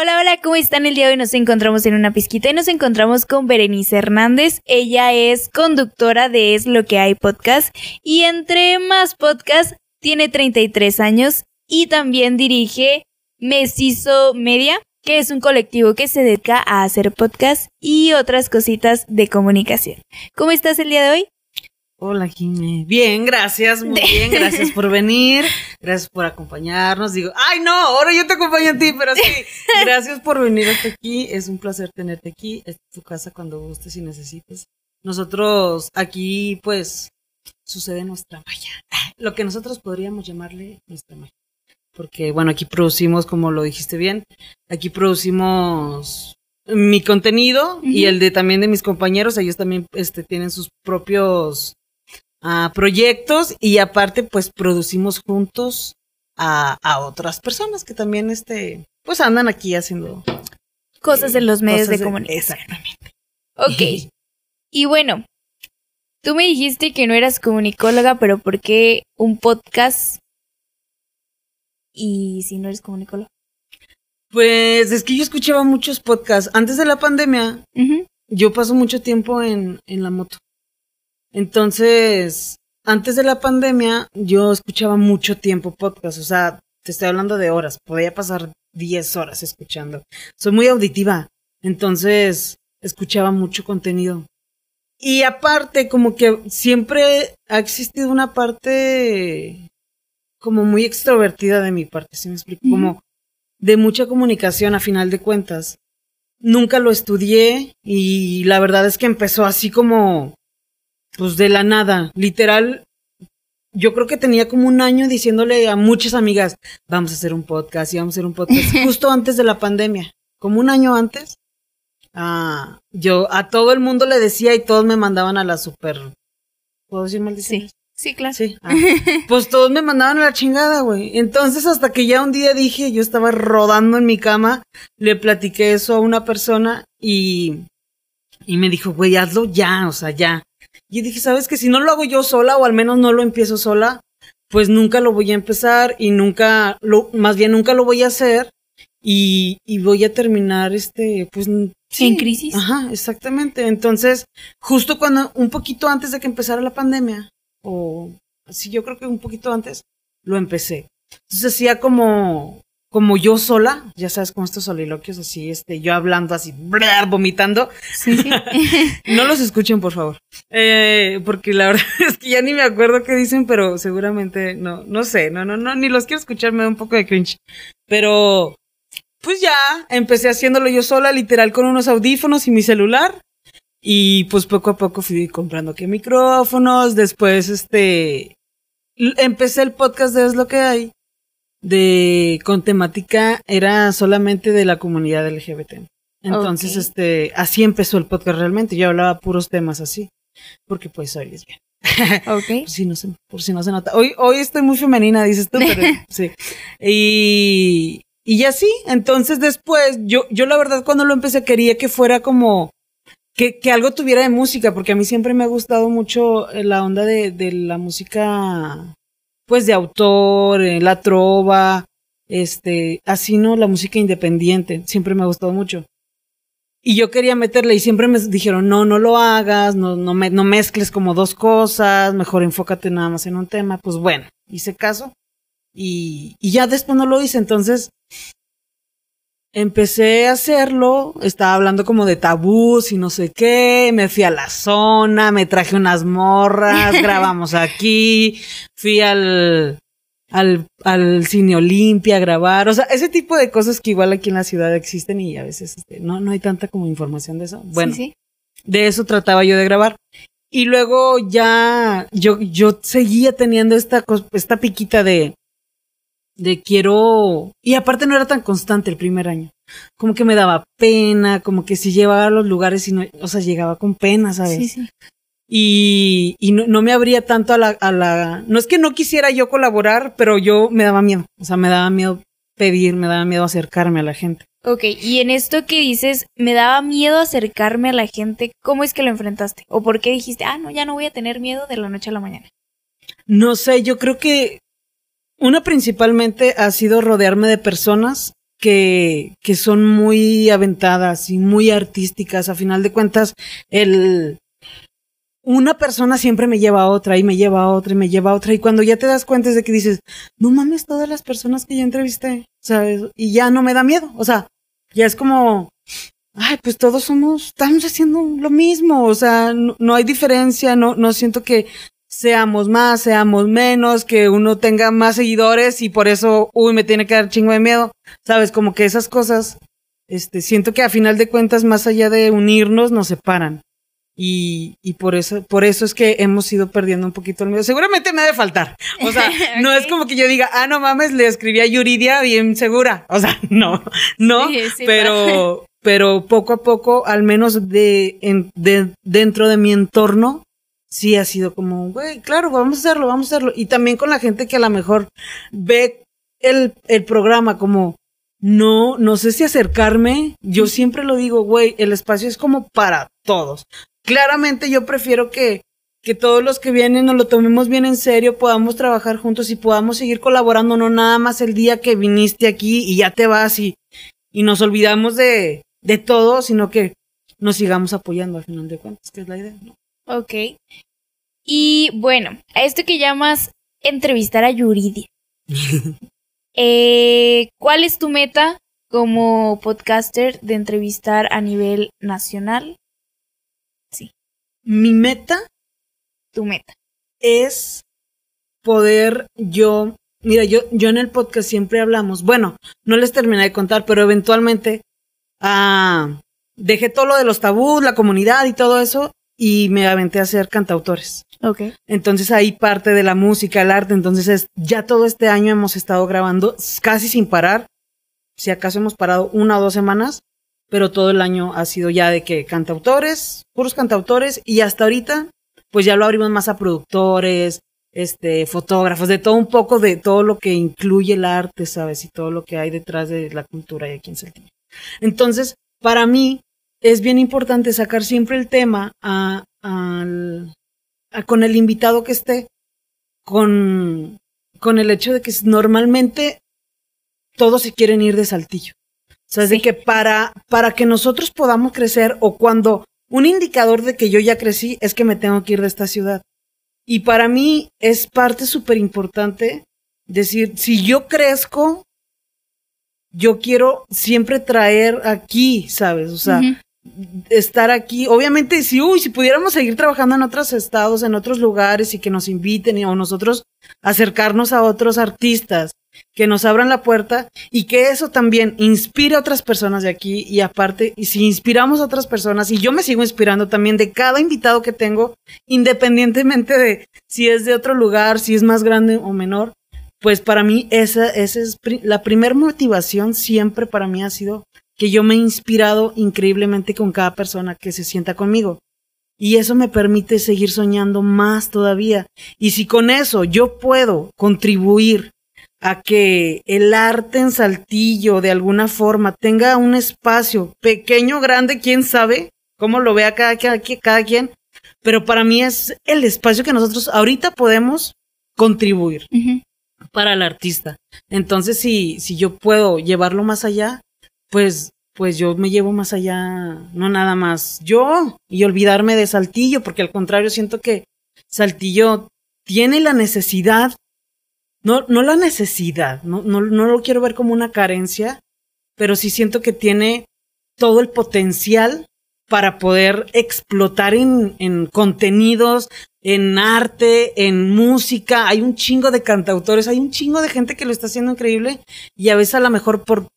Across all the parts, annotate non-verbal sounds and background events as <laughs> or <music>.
Hola, hola, ¿cómo están? El día de hoy nos encontramos en una pizquita y nos encontramos con Berenice Hernández. Ella es conductora de Es lo que hay podcast y entre más podcast tiene 33 años y también dirige Mestizo Media, que es un colectivo que se dedica a hacer podcast y otras cositas de comunicación. ¿Cómo estás el día de hoy? Hola, Jimé. Bien, gracias, muy <laughs> bien, gracias por venir, gracias por acompañarnos. Digo, ay, no, ahora yo te acompaño a ti, pero sí, <laughs> gracias por venir hasta aquí. Es un placer tenerte aquí. Es tu casa cuando gustes y necesites. Nosotros aquí, pues, sucede nuestra magia. <laughs> Lo que nosotros podríamos llamarle nuestra magia. Porque, bueno, aquí producimos, como lo dijiste bien, aquí producimos mi contenido y el de también de mis compañeros. Ellos también este, tienen sus propios a proyectos y aparte pues producimos juntos a, a, otras personas que también este pues andan aquí haciendo cosas en los medios de comunicación. Exactamente. Ok. y bueno, tú me dijiste que no eras comunicóloga, pero ¿por qué un podcast? Y si no eres comunicóloga. Pues es que yo escuchaba muchos podcasts. Antes de la pandemia, yo paso mucho tiempo en, en la moto. Entonces, antes de la pandemia, yo escuchaba mucho tiempo podcast, o sea, te estoy hablando de horas, podía pasar 10 horas escuchando. Soy muy auditiva, entonces escuchaba mucho contenido. Y aparte, como que siempre ha existido una parte como muy extrovertida de mi parte, ¿sí me explico? Como de mucha comunicación a final de cuentas. Nunca lo estudié y la verdad es que empezó así como pues de la nada, literal, yo creo que tenía como un año diciéndole a muchas amigas, vamos a hacer un podcast y vamos a hacer un podcast, <laughs> justo antes de la pandemia, como un año antes. Ah, yo a todo el mundo le decía y todos me mandaban a la super... ¿Puedo decir maldiciones? Sí. Sí, claro. Sí. Ah, pues todos me mandaban a la chingada, güey. Entonces, hasta que ya un día dije, yo estaba rodando en mi cama, le platiqué eso a una persona y, y me dijo, güey, hazlo ya, o sea, ya. Y dije, ¿sabes que Si no lo hago yo sola, o al menos no lo empiezo sola, pues nunca lo voy a empezar y nunca, lo, más bien nunca lo voy a hacer y, y voy a terminar este, pues... Sí, en crisis. Ajá, exactamente. Entonces, justo cuando, un poquito antes de que empezara la pandemia, o sí, yo creo que un poquito antes, lo empecé. Entonces hacía como, como yo sola, ya sabes, con estos soliloquios así, este, yo hablando así, vomitando. Sí. <laughs> no los escuchen, por favor. Eh, porque la <laughs> verdad es que ya ni me acuerdo qué dicen, pero seguramente no, no sé, no, no, no, ni los quiero escuchar, me da un poco de cringe. Pero, pues ya, empecé haciéndolo yo sola, literal, con unos audífonos y mi celular. Y pues poco a poco fui comprando que micrófonos, después este, empecé el podcast de Es lo que hay de con temática era solamente de la comunidad LGBT. Entonces, este, así empezó el podcast realmente. Yo hablaba puros temas así, porque pues soy lesbiana. <laughs> Ok. por, si no se, por si no se nota. Hoy, hoy estoy muy femenina, dices tú, pero <laughs> sí. Y, y así, entonces después, yo, yo la verdad cuando lo empecé quería que fuera como, que, que algo tuviera de música, porque a mí siempre me ha gustado mucho la onda de, de la música pues de autor, eh, la trova, este, así no, la música independiente, siempre me ha gustado mucho. Y yo quería meterle y siempre me dijeron, no, no lo hagas, no, no, no mezcles como dos cosas, mejor enfócate nada más en un tema. Pues bueno, hice caso y, y ya después no lo hice, entonces empecé a hacerlo, estaba hablando como de tabús y no sé qué, me fui a la zona, me traje unas morras, <laughs> grabamos aquí, fui al, al, al cine Olimpia a grabar, o sea, ese tipo de cosas que igual aquí en la ciudad existen y a veces este, no, no hay tanta como información de eso. Bueno, Sí, sí. de eso trataba yo de grabar. Y luego ya yo, yo seguía teniendo esta, esta piquita de, de quiero, y aparte no era tan constante el primer año. Como que me daba pena, como que si llevaba a los lugares y no, o sea, llegaba con pena, ¿sabes? Sí, sí. Y, y no, no me abría tanto a la, a la, no es que no quisiera yo colaborar, pero yo me daba miedo, o sea, me daba miedo pedir, me daba miedo acercarme a la gente. Ok, y en esto que dices, me daba miedo acercarme a la gente, ¿cómo es que lo enfrentaste? ¿O por qué dijiste, ah, no, ya no voy a tener miedo de la noche a la mañana? No sé, yo creo que una principalmente ha sido rodearme de personas que, que son muy aventadas y muy artísticas. A final de cuentas, el, una persona siempre me lleva a otra y me lleva a otra y me lleva a otra. Y cuando ya te das cuenta es de que dices, no mames, todas las personas que ya entrevisté, ¿sabes? Y ya no me da miedo. O sea, ya es como, ay, pues todos somos, estamos haciendo lo mismo. O sea, no, no hay diferencia, no, no siento que seamos más, seamos menos, que uno tenga más seguidores y por eso, uy, me tiene que dar chingo de miedo. ¿Sabes? Como que esas cosas, este, siento que a final de cuentas, más allá de unirnos, nos separan. Y, y por eso, por eso es que hemos ido perdiendo un poquito el miedo. Seguramente me ha de faltar. O sea, <laughs> no es como que yo diga, ah, no mames, le escribí a Yuridia bien segura. O sea, <laughs> no, no, Sí, sí, pero, <laughs> pero poco a poco, al menos de, en- de, dentro de mi entorno, sí ha sido como, güey, claro, vamos a hacerlo, vamos a hacerlo. Y también con la gente que a lo mejor ve el, el programa como, no, no sé si acercarme. Yo siempre lo digo, güey, el espacio es como para todos. Claramente yo prefiero que, que todos los que vienen nos lo tomemos bien en serio, podamos trabajar juntos y podamos seguir colaborando, no nada más el día que viniste aquí y ya te vas y, y nos olvidamos de, de todo, sino que nos sigamos apoyando al final de cuentas, que es la idea, ¿no? Ok. Y bueno, a esto que llamas entrevistar a Yuridia. <laughs> Eh, ¿Cuál es tu meta como podcaster de entrevistar a nivel nacional? Mi meta Tu meta. es poder yo, mira, yo, yo en el podcast siempre hablamos, bueno, no les terminé de contar, pero eventualmente ah, dejé todo lo de los tabús, la comunidad y todo eso, y me aventé a ser cantautores. Ok. Entonces ahí parte de la música, el arte, entonces es, ya todo este año hemos estado grabando casi sin parar, si acaso hemos parado una o dos semanas, pero todo el año ha sido ya de que cantautores, puros cantautores, y hasta ahorita, pues ya lo abrimos más a productores, este, fotógrafos, de todo un poco de todo lo que incluye el arte, ¿sabes? Y todo lo que hay detrás de la cultura y aquí en Saltillo. Entonces, para mí, es bien importante sacar siempre el tema a, al, a- con el invitado que esté, con, con el hecho de que normalmente todos se quieren ir de Saltillo. O sea, es de Sí. que para, para que nosotros podamos crecer o cuando un indicador de que yo ya crecí es que me tengo que ir de esta ciudad. Y para mí es parte súper importante decir, si yo crezco, yo quiero siempre traer aquí, ¿sabes? O sea, Ujú. Estar aquí. Obviamente, si, uy, si pudiéramos seguir trabajando en otros estados, en otros lugares y que nos inviten y, o nosotros acercarnos a otros artistas que nos abran la puerta y que eso también inspire a otras personas de aquí y aparte, y si inspiramos a otras personas y yo me sigo inspirando también de cada invitado que tengo, independientemente de si es de otro lugar, si es más grande o menor, pues para mí esa, esa es la primer motivación siempre para mí ha sido que yo me he inspirado increíblemente con cada persona que se sienta conmigo. Y eso me permite seguir soñando más todavía. Y si con eso yo puedo contribuir a que el arte en Saltillo de alguna forma tenga un espacio pequeño, grande, quién sabe cómo lo vea cada, cada, cada quien, pero para mí es el espacio que nosotros ahorita podemos contribuir para el artista. Entonces, si, si yo puedo llevarlo más allá, pues, pues yo me llevo más allá, no nada más yo, y olvidarme de Saltillo, porque al contrario siento que Saltillo tiene la necesidad, no, no la necesidad, no, no, no lo quiero ver como una carencia, pero sí siento que tiene todo el potencial para poder explotar en, en contenidos, en arte, en música. Hay un chingo de cantautores, hay un chingo de gente que lo está haciendo increíble y a veces a lo mejor por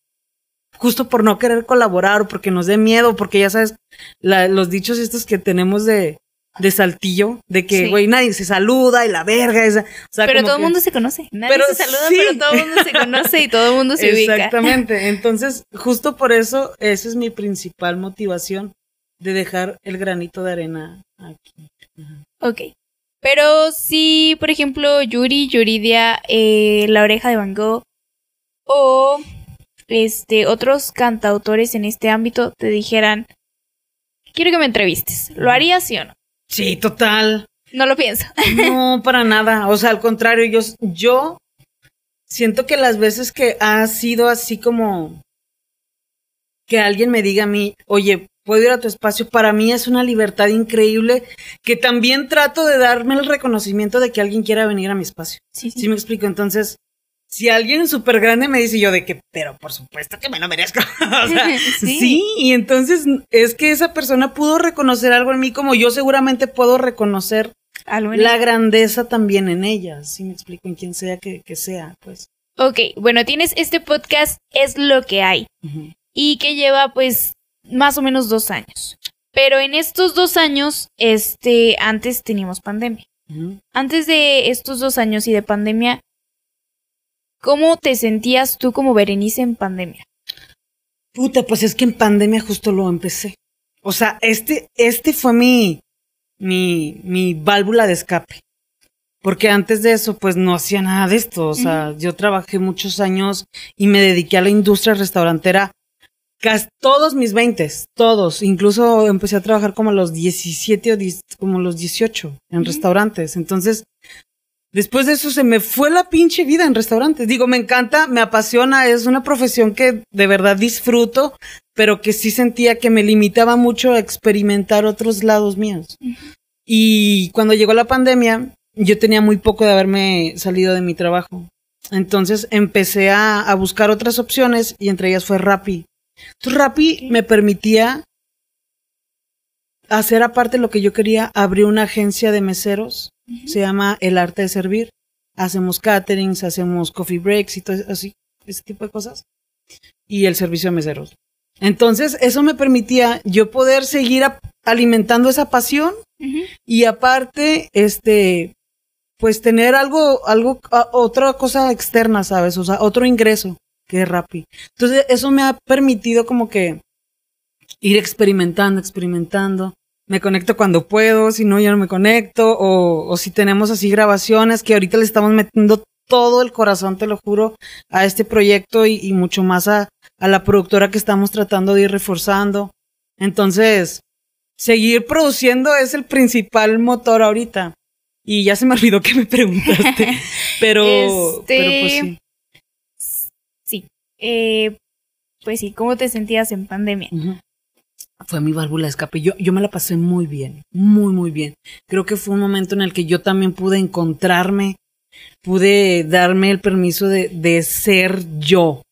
justo por no querer colaborar o porque nos dé miedo, porque ya sabes, la- los dichos estos que tenemos de, de Saltillo, de que, Sí. güey, nadie se saluda y la verga, esa, o sea, Pero todo el que- mundo se conoce. Nadie Pero se saluda, sí. pero todo el mundo se conoce y todo el mundo se ubica. Exactamente. Entonces, justo por eso, esa es mi principal motivación de dejar el granito de arena aquí. Ok. Pero si, por ejemplo, Yuri, Yuridia, eh, La Oreja de Van Gogh o este otros cantautores en este ámbito te dijeran, quiero que me entrevistes, ¿lo harías sí o no? Sí, total. No lo pienso. <laughs> No, para nada. O sea, al contrario, yo, yo siento que las veces que ha sido así como que alguien me diga a mí, oye, puedo ir a tu espacio, para mí es una libertad increíble que también trato de darme el reconocimiento de que alguien quiera venir a mi espacio. Sí, Sí, me explico. Entonces, si alguien súper grande me dice yo de que, pero por supuesto que me lo merezco. <laughs> o sea, <laughs> Sí. sí. y entonces es que esa persona pudo reconocer algo en mí como yo seguramente puedo reconocer Algo la grandeza también en ella. Si me explico, en quien sea que, que sea, pues. Ok, bueno, tienes este podcast, es lo que hay, y que lleva pues más o menos dos años. Pero en estos dos años, este, antes teníamos pandemia. Antes de estos dos años y de pandemia, ¿cómo te sentías tú como Berenice en pandemia? Puta, pues es que en pandemia justo lo empecé. O sea, este, este fue mi, mi, mi válvula de escape. Porque antes de eso, pues no hacía nada de esto. O sea, yo trabajé muchos años y me dediqué a la industria restaurantera casi todos mis veintes, todos. Incluso empecé a trabajar como a los 17 o 10 como a los 18 en restaurantes. Entonces, después de eso se me fue la pinche vida en restaurantes. Digo, me encanta, me apasiona, es una profesión que de verdad disfruto, pero que sí sentía que me limitaba mucho a experimentar otros lados míos. Y cuando llegó la pandemia, yo tenía muy poco de haberme salido de mi trabajo. Entonces empecé a, a buscar otras opciones y entre ellas fue Rappi. Entonces Rappi me permitía hacer aparte lo que yo quería, abrir una agencia de meseros, se llama El Arte de Servir. Hacemos caterings, hacemos coffee breaks y todo eso- así, ese tipo de cosas. Y el servicio de meseros. Entonces, eso me permitía yo poder seguir alimentando esa pasión y aparte, este, pues tener algo, algo, otra cosa externa, ¿sabes? O sea, otro ingreso que es Rappi. Entonces, eso me ha permitido como que ir experimentando, experimentando. Me conecto cuando puedo, si no, ya no me conecto. O, o si tenemos así grabaciones que ahorita le estamos metiendo todo el corazón, te lo juro, a este proyecto y, y mucho más a, a la productora que estamos tratando de ir reforzando. Entonces, seguir produciendo es el principal motor ahorita. Y ya se me olvidó que me preguntaste. <laughs> Pero, Este- pero pues sí. Sí. Eh, pues sí, ¿cómo te sentías en pandemia? Fue mi válvula de escape. Yo, yo me la pasé muy bien, muy, muy bien. Creo que fue un momento en el que yo también pude encontrarme, pude darme el permiso de, de ser yo,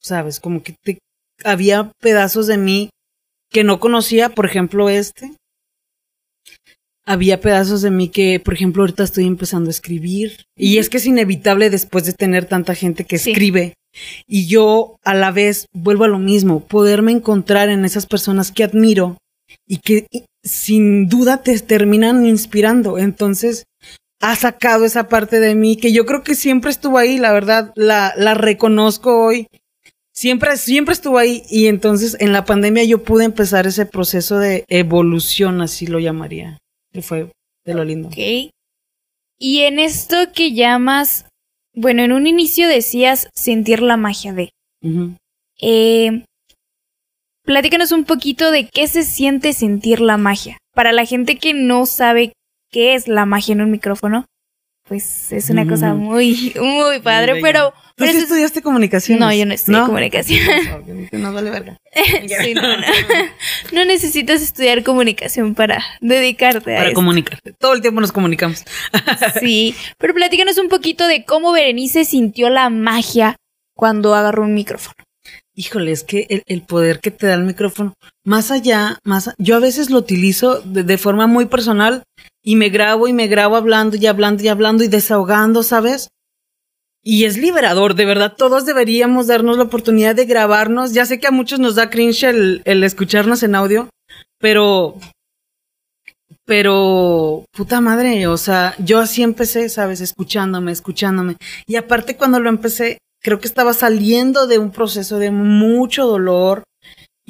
¿sabes? Como que te- había pedazos de mí que no conocía, por ejemplo, este. Había pedazos de mí que, por ejemplo, ahorita estoy empezando a escribir. Y es que es inevitable después de tener tanta gente que Sí. escribe. Y yo a la vez vuelvo a lo mismo, poderme encontrar en esas personas que admiro y que sin duda te terminan inspirando. Entonces, ha sacado esa parte de mí que yo creo que siempre estuvo ahí, la verdad, la, la reconozco hoy. Siempre, siempre estuvo ahí y entonces en la pandemia yo pude empezar ese proceso de evolución, así lo llamaría, que fue de lo lindo. Ok. Y en esto que llamas, bueno, en un inicio decías sentir la magia de. Eh, platícanos un poquito de qué se siente sentir la magia. Para la gente que no sabe qué es la magia en un micrófono, pues es una cosa muy, <laughs> muy padre, Muy pero... ¿Tú pero sí es- estudiaste comunicación? No, yo no estudié comunicación. No, <laughs> no vale verga. <laughs> Sí, no, no. Necesitas estudiar comunicación para dedicarte a Para esto. comunicarte. Todo el tiempo nos comunicamos. Sí, pero platícanos un poquito de cómo Berenice sintió la magia cuando agarró un micrófono. Híjole, es que el, el poder que te da el micrófono, más allá, más, yo a veces lo utilizo de, de forma muy personal y me grabo y me grabo hablando y hablando y hablando y desahogando, ¿sabes? Y es liberador, de verdad, todos deberíamos darnos la oportunidad de grabarnos. Ya sé que a muchos nos da cringe el, escucharnos en audio, pero, pero, puta madre, o sea, yo así empecé, ¿sabes? Escuchándome, escuchándome. Y aparte cuando lo empecé, creo que estaba saliendo de un proceso de mucho dolor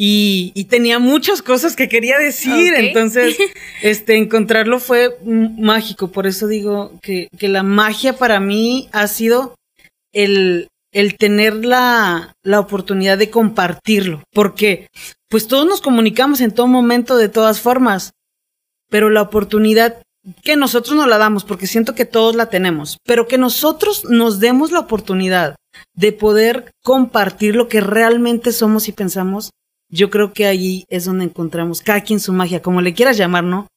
y, y tenía muchas cosas que quería decir. Entonces, <laughs> este, encontrarlo fue mágico. Por eso digo que, que la magia para mí ha sido el, el tener la, la oportunidad de compartirlo. Porque, pues todos nos comunicamos en todo momento de todas formas. Pero la oportunidad que nosotros no la damos, porque siento que todos la tenemos, pero que nosotros nos demos la oportunidad de poder compartir lo que realmente somos y pensamos, yo creo que ahí es donde encontramos, cada quien su magia, como le quieras llamar, ¿no?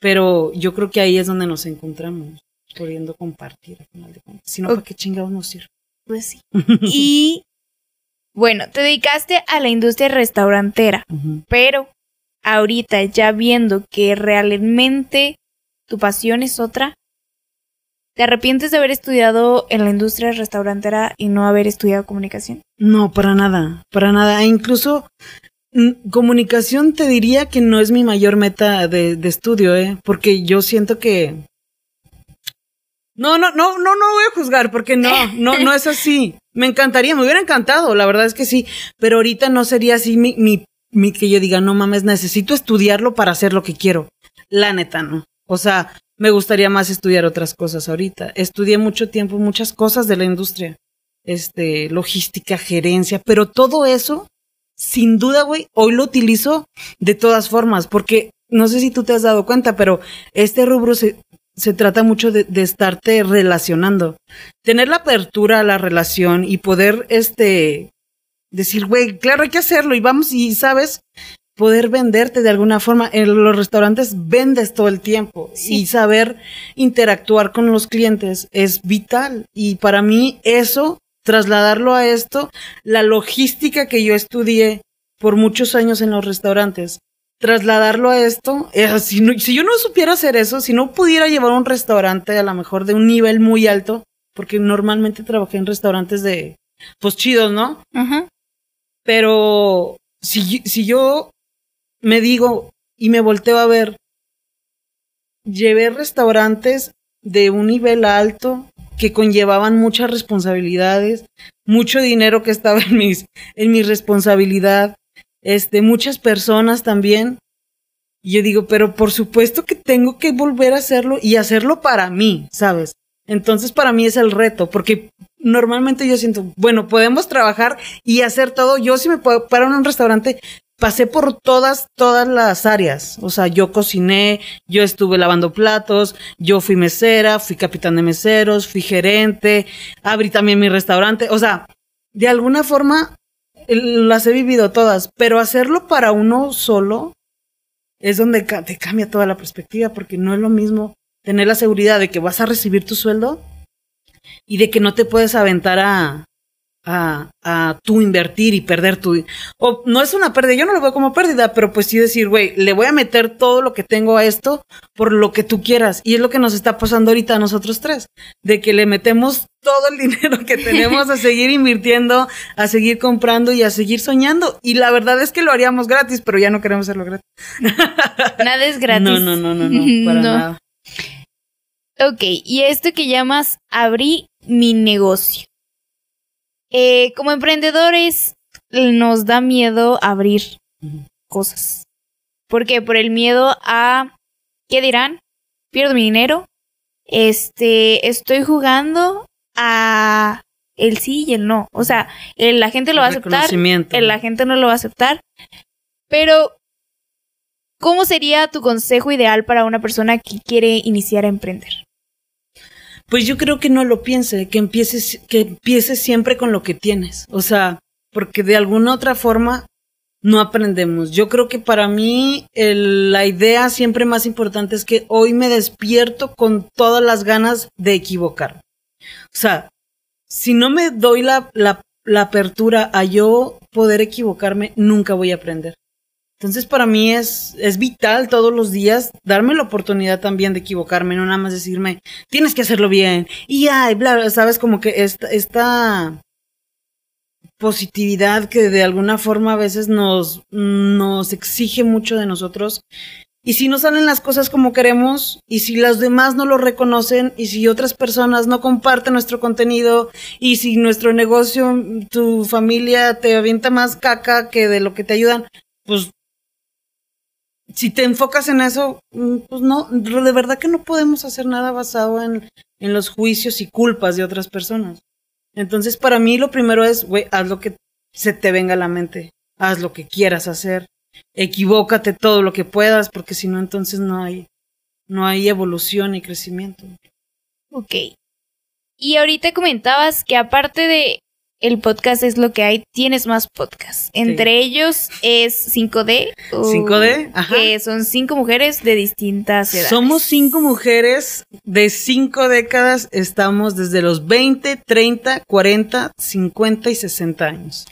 Pero yo creo que ahí es donde nos encontramos, pudiendo compartir al final de cuentas. Si no, ¿para qué chingados nos sirve? Pues sí. y bueno, te dedicaste a la industria restaurantera, pero ahorita ya viendo que realmente tu pasión es otra, ¿te arrepientes de haber estudiado en la industria restaurantera y no haber estudiado comunicación? No, para nada, para nada. E incluso comunicación te diría que no es mi mayor meta de, estudio, ¿eh? Porque yo siento que... No, no, no, no, no voy a juzgar porque no, no, no es así. Me encantaría, me hubiera encantado, la verdad es que sí, pero ahorita no sería así mi, mi, mi que yo diga, no mames, necesito estudiarlo para hacer lo que quiero. La neta, no. O sea, me gustaría más estudiar otras cosas ahorita. Estudié mucho tiempo muchas cosas de la industria, este, logística, gerencia, pero todo eso sin duda, güey, hoy lo utilizo de todas formas, porque no sé si tú te has dado cuenta, pero este rubro se, se trata mucho de, de, estarte relacionando. Tener la apertura a la relación y poder, este, decir, güey, claro, hay que hacerlo y vamos, y sabes, poder venderte de alguna forma. En los restaurantes vendes todo el tiempo y saber interactuar con los clientes es vital. Y para mí eso trasladarlo a esto, la logística que yo estudié por muchos años en los restaurantes, trasladarlo a esto, eh, <laughs> si, si yo no supiera hacer eso, si no pudiera llevar un restaurante a lo mejor de un nivel muy alto, porque normalmente trabajé en restaurantes de, pues chidos, ¿no? Pero si, si yo me digo y me volteo a ver, llevé restaurantes de un nivel alto, que conllevaban muchas responsabilidades, mucho dinero que estaba en mis, en mi responsabilidad, este, muchas personas también. Y yo digo, pero por supuesto que tengo que volver a hacerlo y hacerlo para mí, ¿sabes? Entonces para mí es el reto, porque normalmente yo siento, bueno, podemos trabajar y hacer todo. Yo si me puedo parar en un restaurante, pasé por todas, todas las áreas. O sea, yo cociné, yo estuve lavando platos, yo fui mesera, fui capitán de meseros, fui gerente, abrí también mi restaurante. O sea, de alguna forma las he vivido todas, pero hacerlo para uno solo es donde te cambia toda la perspectiva, porque no es lo mismo tener la seguridad de que vas a recibir tu sueldo y de que no te puedes aventar a, a, a tú invertir y perder tu... O no es una pérdida, yo no lo veo como pérdida, pero pues sí decir, güey, le voy a meter todo lo que tengo a esto por lo que tú quieras. Y es lo que nos está pasando ahorita a nosotros tres, de que le metemos todo el <laughs> dinero que tenemos a seguir invirtiendo, a seguir comprando y a seguir soñando. Y la verdad es que lo haríamos gratis, pero ya no queremos hacerlo gratis. <laughs> Nada es gratis. No, no, no, no, no, <laughs> para nada. Ok, y esto que llamas abrí mi negocio. Eh, como emprendedores nos da miedo abrir cosas. ¿Por qué? Por el miedo a ¿qué dirán? Pierdo mi dinero. Este, estoy jugando a el sí y el no. O sea, la gente lo va a aceptar, la gente no lo va a aceptar. Pero, ¿cómo sería tu consejo ideal para una persona que quiere iniciar a emprender? Pues yo creo que no lo piense, que empieces, que empieces siempre con lo que tienes. O sea, porque de alguna otra forma no aprendemos. Yo creo que para mí la idea siempre más importante es que hoy me despierto con todas las ganas de equivocar. O sea, si no me doy la, la, la apertura a yo poder equivocarme, nunca voy a aprender. Entonces para mí es, es vital todos los días darme la oportunidad también de equivocarme, no nada más decirme, tienes que hacerlo bien. Y ay, bla, sabes, como que esta, positividad que de alguna forma a veces nos, nos exige mucho de nosotros. Y si no salen las cosas como queremos, y si las demás no lo reconocen, y si otras personas no comparten nuestro contenido, y si nuestro negocio, tu familia te avienta más caca que de lo que te ayudan, pues si te enfocas en eso, mm, pues no, de verdad que no podemos hacer nada basado en, en los juicios y culpas de otras personas. Entonces, para mí lo primero es, güey, haz lo que se te venga a la mente, haz lo que quieras hacer, equivócate todo lo que puedas, porque si no, entonces no hay, no hay evolución y crecimiento. Ok. Y ahorita comentabas que aparte de el podcast es lo que hay, tienes más podcasts. Entre ellos es 5D. 5D, ajá. Que son cinco mujeres de distintas edades. Somos cinco mujeres de cinco décadas. Estamos desde los 20, 30, 40, 50 y 60 años.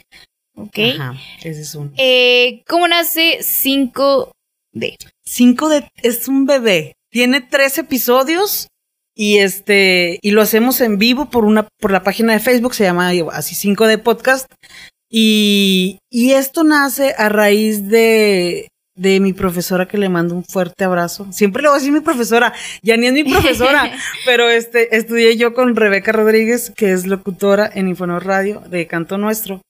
Ok. Ajá, ese es uno. Eh, ¿Cómo nace 5D? 5D es un bebé. Tiene tres episodios y este y lo hacemos en vivo por una por la página de Facebook se llama así 5D podcast y, y esto nace a raíz de de mi profesora que le mando un fuerte abrazo. Siempre le voy a decir mi profesora, ya ni es mi profesora, <laughs> pero este estudié yo con Rebeca Rodríguez, que es locutora en Infonor Radio de Canto Nuestro.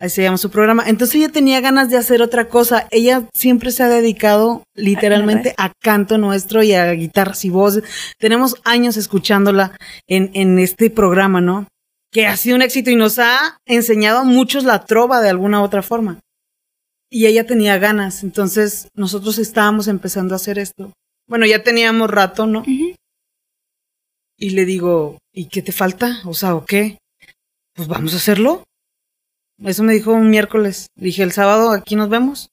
Ahí se llama su programa. Entonces ella tenía ganas de hacer otra cosa. Ella siempre se ha dedicado literalmente a canto nuestro y a guitarras y voces. Tenemos años escuchándola en, en este programa, ¿no? Que ha sido un éxito y nos ha enseñado a muchos la trova de alguna otra forma. Y ella tenía ganas. Entonces nosotros estábamos empezando a hacer esto. Bueno, ya teníamos rato, ¿no? Y le digo, ¿y qué te falta? O sea, ¿o qué? Pues vamos a hacerlo. Eso me dijo un miércoles. Dije, el sábado aquí nos vemos.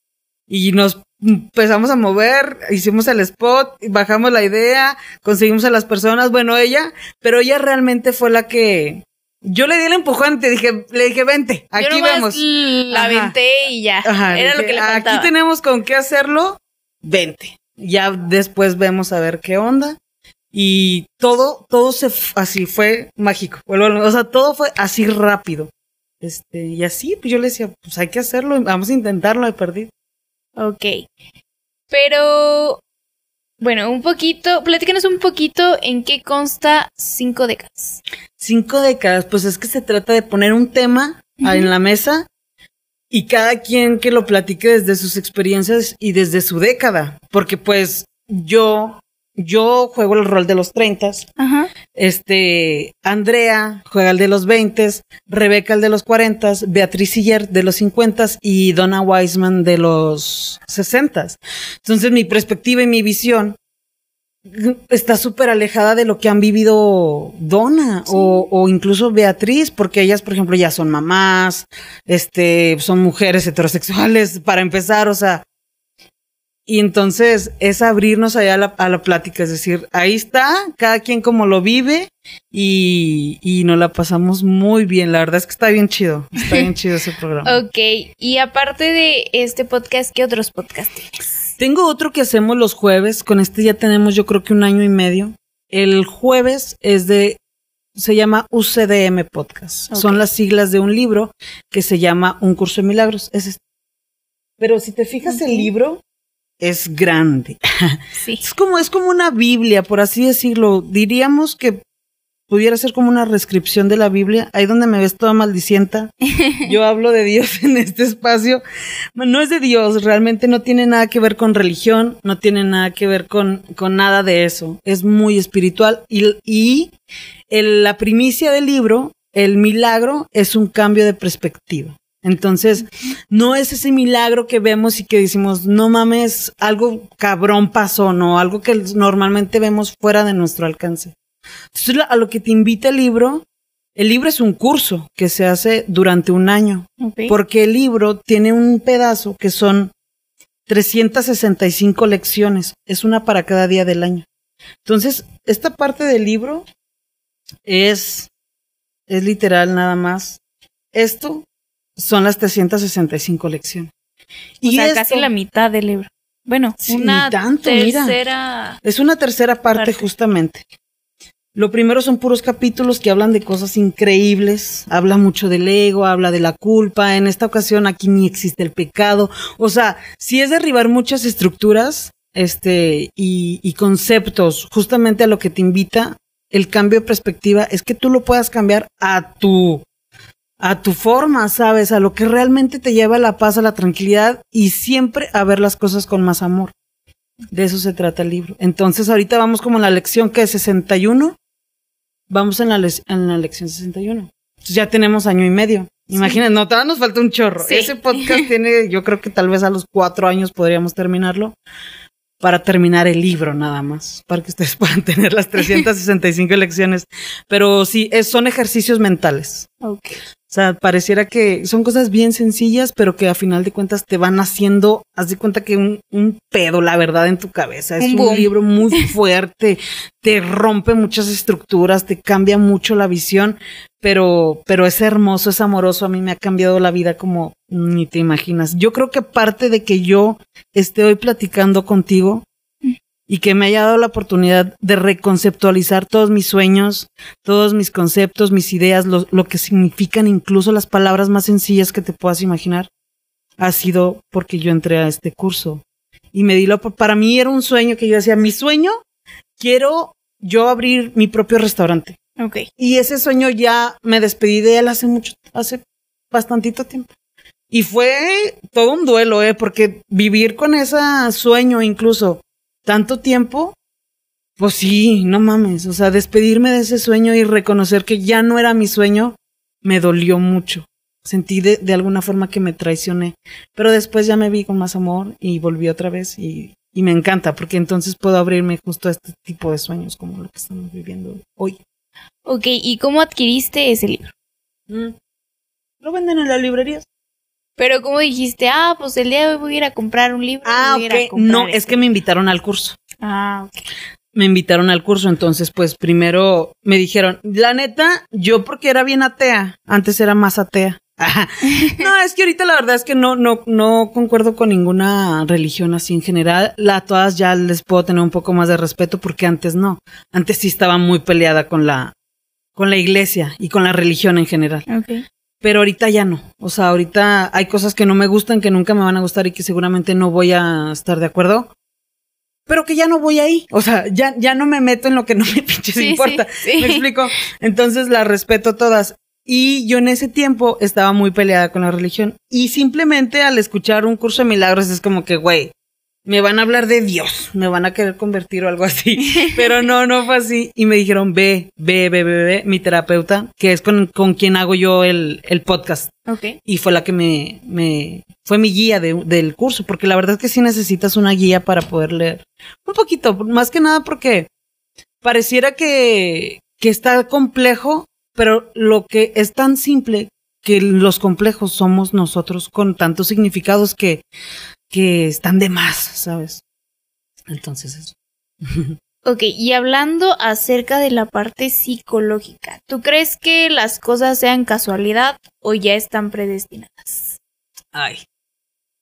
Y nos empezamos a mover, hicimos el spot, bajamos la idea, conseguimos a las personas, bueno, ella, pero ella realmente fue la que... Yo le di el empujón, te dije, le dije, vente, aquí Yo vemos. La aventé y ya. Ajá, Era dije, lo que le faltaba. Aquí tenemos con qué hacerlo, vente. Ya después vemos a ver qué onda. Y todo, todo se así fue mágico. O sea, todo fue así rápido. Este, y así, pues yo le decía, pues hay que hacerlo, vamos a intentarlo, he perdido. Ok. Pero, bueno, un poquito, platícanos un poquito en qué consta cinco décadas. Cinco décadas, pues es que se trata de poner un tema en la mesa y cada quien que lo platique desde sus experiencias y desde su década. Porque pues yo, yo juego el rol de los treintas. Ajá. Este, Andrea juega el de los 20, Rebeca el de los 40, Beatriz Siller de los 50 y Donna Wiseman de los 60. Entonces mi perspectiva y mi visión está súper alejada de lo que han vivido Donna o, o incluso Beatriz, porque ellas, por ejemplo, ya son mamás, este, son mujeres heterosexuales, para empezar, o sea, y entonces es abrirnos allá a la, a la plática, es decir, ahí está, cada quien como lo vive y, y nos la pasamos muy bien. La verdad es que está bien chido, está bien chido ese programa. <laughs> Ok, y aparte de este podcast, ¿qué otros podcasts tienes? Tengo otro que hacemos los jueves, con este ya tenemos yo creo que un año y medio. El jueves es de, se llama UCDM Podcast. Son las siglas de un libro que se llama Un Curso de Milagros. Es este. Pero si te fijas, el libro es grande. <laughs> Sí. Es como, es como una Biblia, por así decirlo. Diríamos que pudiera ser como una descripción de la Biblia. Ahí donde me ves toda maldicienta. <laughs> Yo hablo de Dios en este espacio. No es de Dios, realmente no tiene nada que ver con religión, no tiene nada que ver con, con nada de eso. Es muy espiritual. Y, y el- la primicia del libro, el milagro, es un cambio de perspectiva. Entonces, no es ese milagro que vemos y que decimos, no mames, algo cabrón pasó, no, algo que normalmente vemos fuera de nuestro alcance. Entonces, a lo que te invita el libro, el libro es un curso que se hace durante un año, porque el libro tiene un pedazo que son 365 lecciones, es una para cada día del año. Entonces, esta parte del libro es, es literal nada más. Esto son las 365 lecciones. o sea, esto- casi la mitad del libro. Bueno, Sí, una mira. tercera. Es una tercera parte, Parte. justamente. Lo primero son puros capítulos que hablan de cosas increíbles, habla mucho del ego, habla de la culpa, en esta ocasión aquí ni existe el pecado, o sea, si es derribar muchas estructuras, este, y, y conceptos, justamente a lo que te invita el cambio de perspectiva es que tú lo puedas cambiar a tu, a tu forma, sabes, a lo que realmente te lleva a la paz, a la tranquilidad y siempre a ver las cosas con más amor. De eso se trata el libro. Entonces, ahorita vamos como en la lección que es 61. Vamos en la, le- en la lección 61. Entonces, ya tenemos año y medio. Imagínate, no, todavía nos falta un chorro. Sí. Ese podcast <laughs> tiene, yo creo que tal vez a los cuatro años podríamos terminarlo para terminar el libro nada más, para que ustedes <laughs> puedan tener las 365 lecciones. Pero sí, es- son ejercicios mentales. Ok. Sea, pareciera que son cosas bien sencillas, pero que a final de cuentas te van haciendo, haz de cuenta que un, un pedo, la verdad, en tu cabeza. Es Un un, libro muy <laughs> fuerte, te rompe muchas estructuras, te cambia mucho la visión, pero, pero es hermoso, es amoroso. A mí me ha cambiado la vida como ni te imaginas. Yo creo que parte de que yo esté hoy platicando contigo y que me haya dado la oportunidad de reconceptualizar todos mis sueños, todos mis conceptos, mis ideas, lo, lo que significan incluso las palabras más sencillas que te puedas imaginar, ha sido porque yo entré a este curso. Y me di lo, para mí era un sueño que yo decía, mi sueño, quiero yo abrir mi propio restaurante. Ok. Y ese sueño ya me despedí de él hace mucho, hace bastantito tiempo. Y fue todo un duelo, ¿eh? Porque vivir con ese sueño incluso tanto tiempo, pues sí, no mames. O sea, despedirme de ese sueño y reconocer que ya no era mi sueño, me dolió mucho. Sentí de, de alguna forma que me traicioné. Pero después ya me vi con más amor y volví otra vez y, y me encanta porque entonces puedo abrirme justo a este tipo de sueños como lo que estamos viviendo hoy. Ok, ¿y cómo adquiriste ese libro? Mm. Lo venden en las librerías. Pero como dijiste, ah, pues el día de hoy voy a ir a comprar un libro. Ah, voy a comprar No, es este. que me invitaron al curso. Ah, ok. Me invitaron al curso, entonces pues primero me dijeron, la neta, yo porque era bien atea, antes era más atea. Ajá. <laughs> no, es que ahorita la verdad es que no, no, no concuerdo con ninguna religión así en general. La, a todas ya les puedo tener un poco más de respeto porque antes no. Antes sí estaba muy peleada con la, con la iglesia y con la religión en general. Ok. Pero ahorita ya no. O sea, ahorita hay cosas que no me gustan, que nunca me van a gustar y que seguramente no voy a estar de acuerdo. Pero que ya no voy ahí. O sea, ya, ya no me meto en lo que no me <laughs> pinches Sí, importa. sí, sí. ¿Me explico? Entonces las respeto todas. Y yo en ese tiempo estaba muy peleada con la religión. Y simplemente al escuchar un curso de milagros es como que, güey, me van a hablar de Dios, me van a querer convertir o algo así. <laughs> Pero no, no fue así. Y me dijeron, ve, ve, ve, ve, ve, mi terapeuta, que es con, con quien hago yo el, el podcast. Ok. Y fue la que me, me fue mi guía de- del curso, porque la verdad es que sí necesitas una guía para poder leer. Un poquito, más que nada porque pareciera que, que está complejo, pero lo que es tan simple que los complejos somos nosotros con tantos significados que, que están de más, ¿sabes? Entonces eso. <laughs> Ok, y hablando acerca de la parte psicológica, ¿tú crees que las cosas sean casualidad o ya están predestinadas? Ay.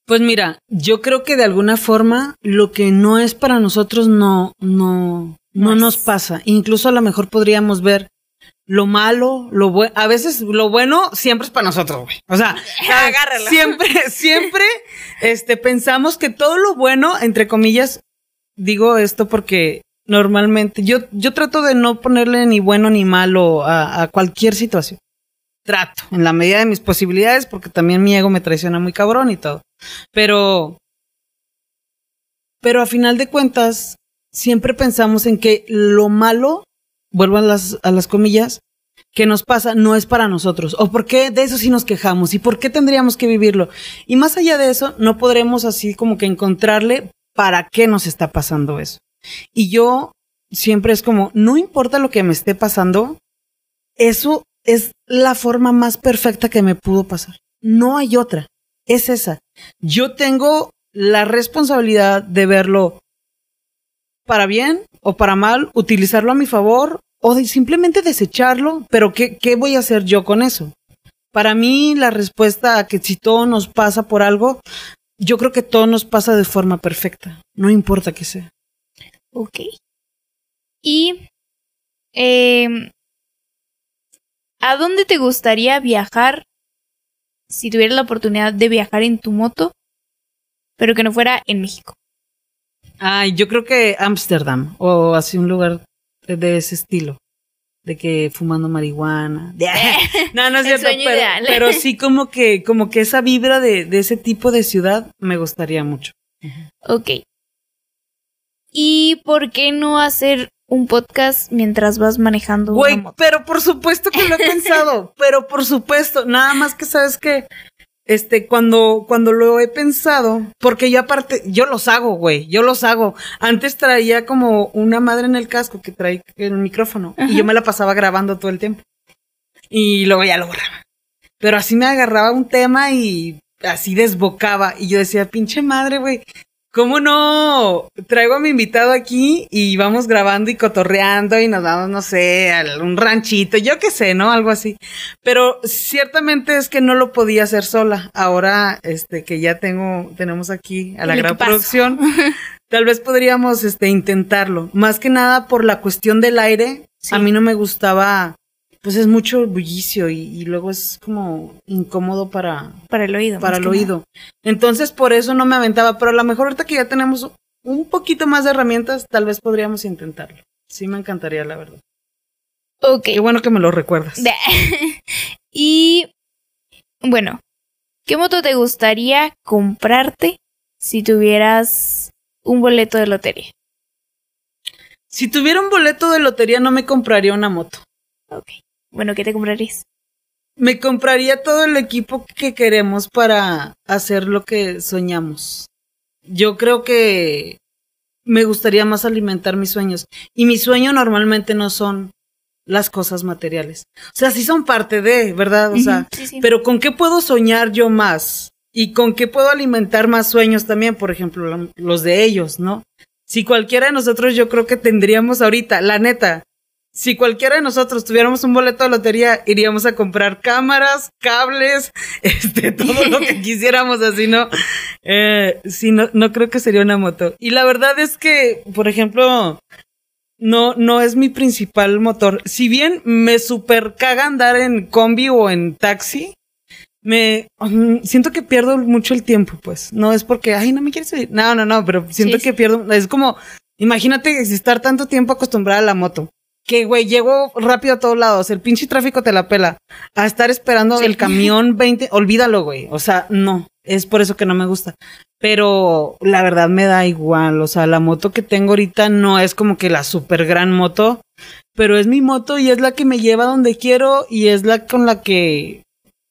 Pues mira, yo creo que de alguna forma lo que no es para nosotros no, no, no, No nos pasa. Incluso a lo mejor podríamos ver lo malo, lo bueno. A veces lo bueno siempre es para nosotros, güey. O sea. <laughs> Agárralo. siempre, siempre, este, pensamos que todo lo bueno, entre comillas, digo esto porque normalmente yo, yo trato de no ponerle ni bueno ni malo a, a cualquier situación. Trato, en la medida de mis posibilidades, porque también mi ego me traiciona muy cabrón y todo. Pero, pero a final de cuentas, siempre pensamos en que lo malo, vuelvo a las, a las comillas, que nos pasa no es para nosotros. ¿O por qué de eso sí nos quejamos? ¿Y por qué tendríamos que vivirlo? Y más allá de eso, no podremos así como que encontrarle para qué nos está pasando eso. Y yo siempre es como, no importa lo que me esté pasando, eso es la forma más perfecta que me pudo pasar. No hay otra. Es esa. Yo tengo la responsabilidad de verlo para bien o para mal, utilizarlo a mi favor o simplemente desecharlo, pero ¿qué, ¿qué voy a hacer yo con eso? Para mí la respuesta a que si todo nos pasa por algo, yo creo que todo nos pasa de forma perfecta, no importa que sea. Ok. Y, em, ¿a dónde te gustaría viajar si tuvieras la oportunidad de viajar en tu moto, pero que no fuera en México? Ay, yo creo que Ámsterdam o así un lugar de, ese estilo. De que fumando marihuana. <laughs> no, no es cierto, pero, pero sí como que, como que esa vibra de, de ese tipo de ciudad me gustaría mucho. Ok. ¿Y por qué no hacer un podcast mientras vas manejando Güey, pero por supuesto que lo he pensado, <laughs> pero por supuesto, nada más que sabes que, este, cuando, cuando lo he pensado, porque yo aparte, yo los hago, güey, yo los hago. Antes traía como una madre en el casco que trae el micrófono y yo me la pasaba grabando todo el tiempo. Y luego ya lo borraba. pero así me agarraba un tema y así desbocaba. Y yo decía, pinche madre, güey, ¿cómo no traigo a mi invitado aquí y vamos grabando y cotorreando y nos vamos, no sé, a un ranchito, yo qué sé, ¿no? Algo así. Pero ciertamente es que no lo podía hacer sola. Ahora, este, que ya tengo, tenemos aquí a la gran equipazo. producción, <laughs> tal vez podríamos, este, intentarlo. Más que nada por la cuestión del aire. Sí. A mí no me gustaba, pues es mucho bullicio y, y luego es como incómodo para, Para el oído. para el oído. Entonces por eso no me aventaba, pero a lo mejor ahorita que ya tenemos un poquito más de herramientas, tal vez podríamos intentarlo. Sí me encantaría, la verdad. Ok. Qué bueno que me lo recuerdas. <laughs> y bueno, ¿qué moto te gustaría comprarte si tuvieras un boleto de lotería? Si tuviera un boleto de lotería no me compraría una moto. Ok. Bueno, ¿qué te comprarías? Me compraría todo el equipo que queremos para hacer lo que soñamos. Yo creo que me gustaría más alimentar mis sueños. Y mis sueños normalmente no son las cosas materiales. O sea, sí son parte de, ¿verdad? O sea, sí, sí. pero ¿con qué puedo soñar yo más? ¿Y con qué puedo alimentar más sueños también? Por ejemplo, los de ellos, ¿no? Si cualquiera de nosotros, yo creo que tendríamos ahorita, la neta, si cualquiera de nosotros tuviéramos un boleto de lotería, iríamos a comprar cámaras, cables, <laughs> este, todo lo que <laughs> quisiéramos así, ¿no? Eh, sí, no, no creo que sería una moto. Y la verdad es que, por ejemplo, no, no es mi principal motor. Si bien me super caga andar en combi o en taxi, me mm, siento que pierdo mucho el tiempo, pues. No es porque, ay, no me quieres subir. No, no, no, pero siento Sí, que sí. pierdo. Es como, imagínate estar tanto tiempo acostumbrada a la moto. Que, güey, llego rápido a todos lados. El pinche tráfico te la pela. A estar esperando Sí. el camión 20. Olvídalo, güey. O sea, no. Es por eso que no me gusta. Pero la verdad me da igual. O sea, la moto que tengo ahorita no es como que la super gran moto. Pero es mi moto y es la que me lleva donde quiero y es la con la que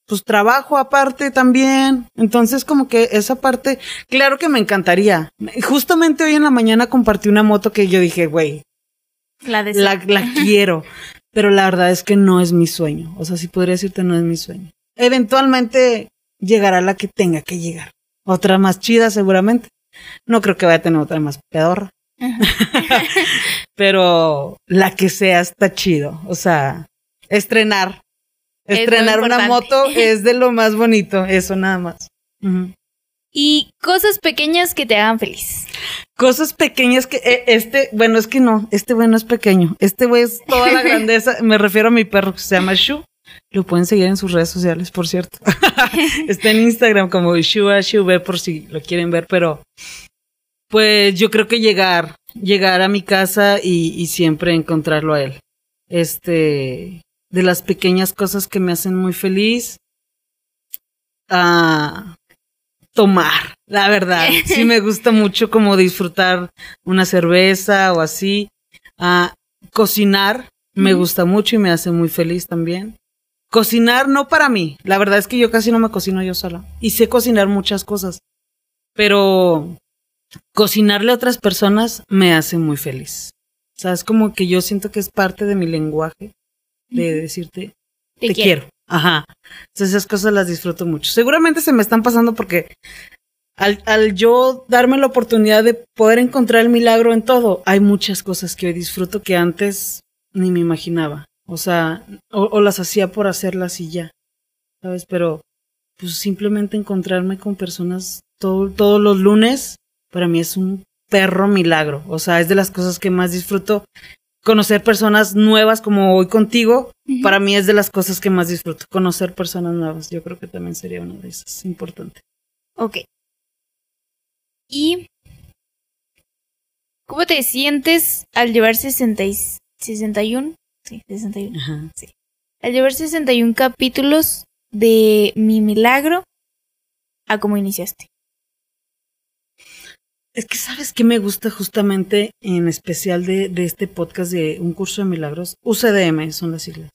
pues trabajo aparte también. Entonces como que esa parte, claro que me encantaría. Justamente hoy en la mañana compartí una moto que yo dije, güey, La de la, la <laughs> quiero. Pero la verdad es que no es mi sueño. O sea, sí podría decirte no es mi sueño. Eventualmente llegará la que tenga que llegar. Otra más chida seguramente. No creo que vaya a tener otra más pedorra. <laughs> Pero la que sea está chido. O sea, estrenar. Es Estrenar una moto <laughs> es de lo más bonito. Eso nada más. Y cosas pequeñas que te hagan feliz. Cosas pequeñas que eh, este, bueno, es que no, este güey no es pequeño. Este güey es toda la <laughs> grandeza. Me refiero a mi perro que se llama Shu. Lo pueden seguir en sus redes sociales, por cierto. <laughs> Está en Instagram como Shua Shuve por si lo quieren ver, pero pues yo creo que llegar, llegar a mi casa y, y siempre encontrarlo a él. Este, de las pequeñas cosas que me hacen muy feliz. Ah, tomar, la verdad. <laughs> Sí me gusta mucho como disfrutar una cerveza o así. Ah, cocinar me gusta mucho y me hace muy feliz también. Cocinar no para mí. La verdad es que yo casi no me cocino yo sola. Y sé cocinar muchas cosas. Pero cocinarle a otras personas me hace muy feliz. O sea, es como que yo siento que es parte de mi lenguaje de decirte Te, te, quiero. quiero. Ajá. Entonces esas cosas las disfruto mucho. Seguramente se me están pasando porque al, al yo darme la oportunidad de poder encontrar el milagro en todo, hay muchas cosas que hoy disfruto que antes ni me imaginaba. O sea, o, o las hacía por hacerlas y ya. ¿Sabes? Pero pues simplemente encontrarme con personas todo- todos los lunes, para mí es un perro milagro. O sea, es de las cosas que más disfruto. Conocer personas nuevas como hoy contigo, para mí es de las cosas que más disfruto, conocer personas nuevas. Yo creo que también sería una de esas, importante. Ok. ¿Y cómo te sientes al llevar 60 y 61? Sí, 61. Ajá. Al llevar 61 capítulos de Mi Milagro a cómo iniciaste. Es que sabes que me gusta justamente en especial de, de este podcast de Un Curso de Milagros. UCDM son las siglas.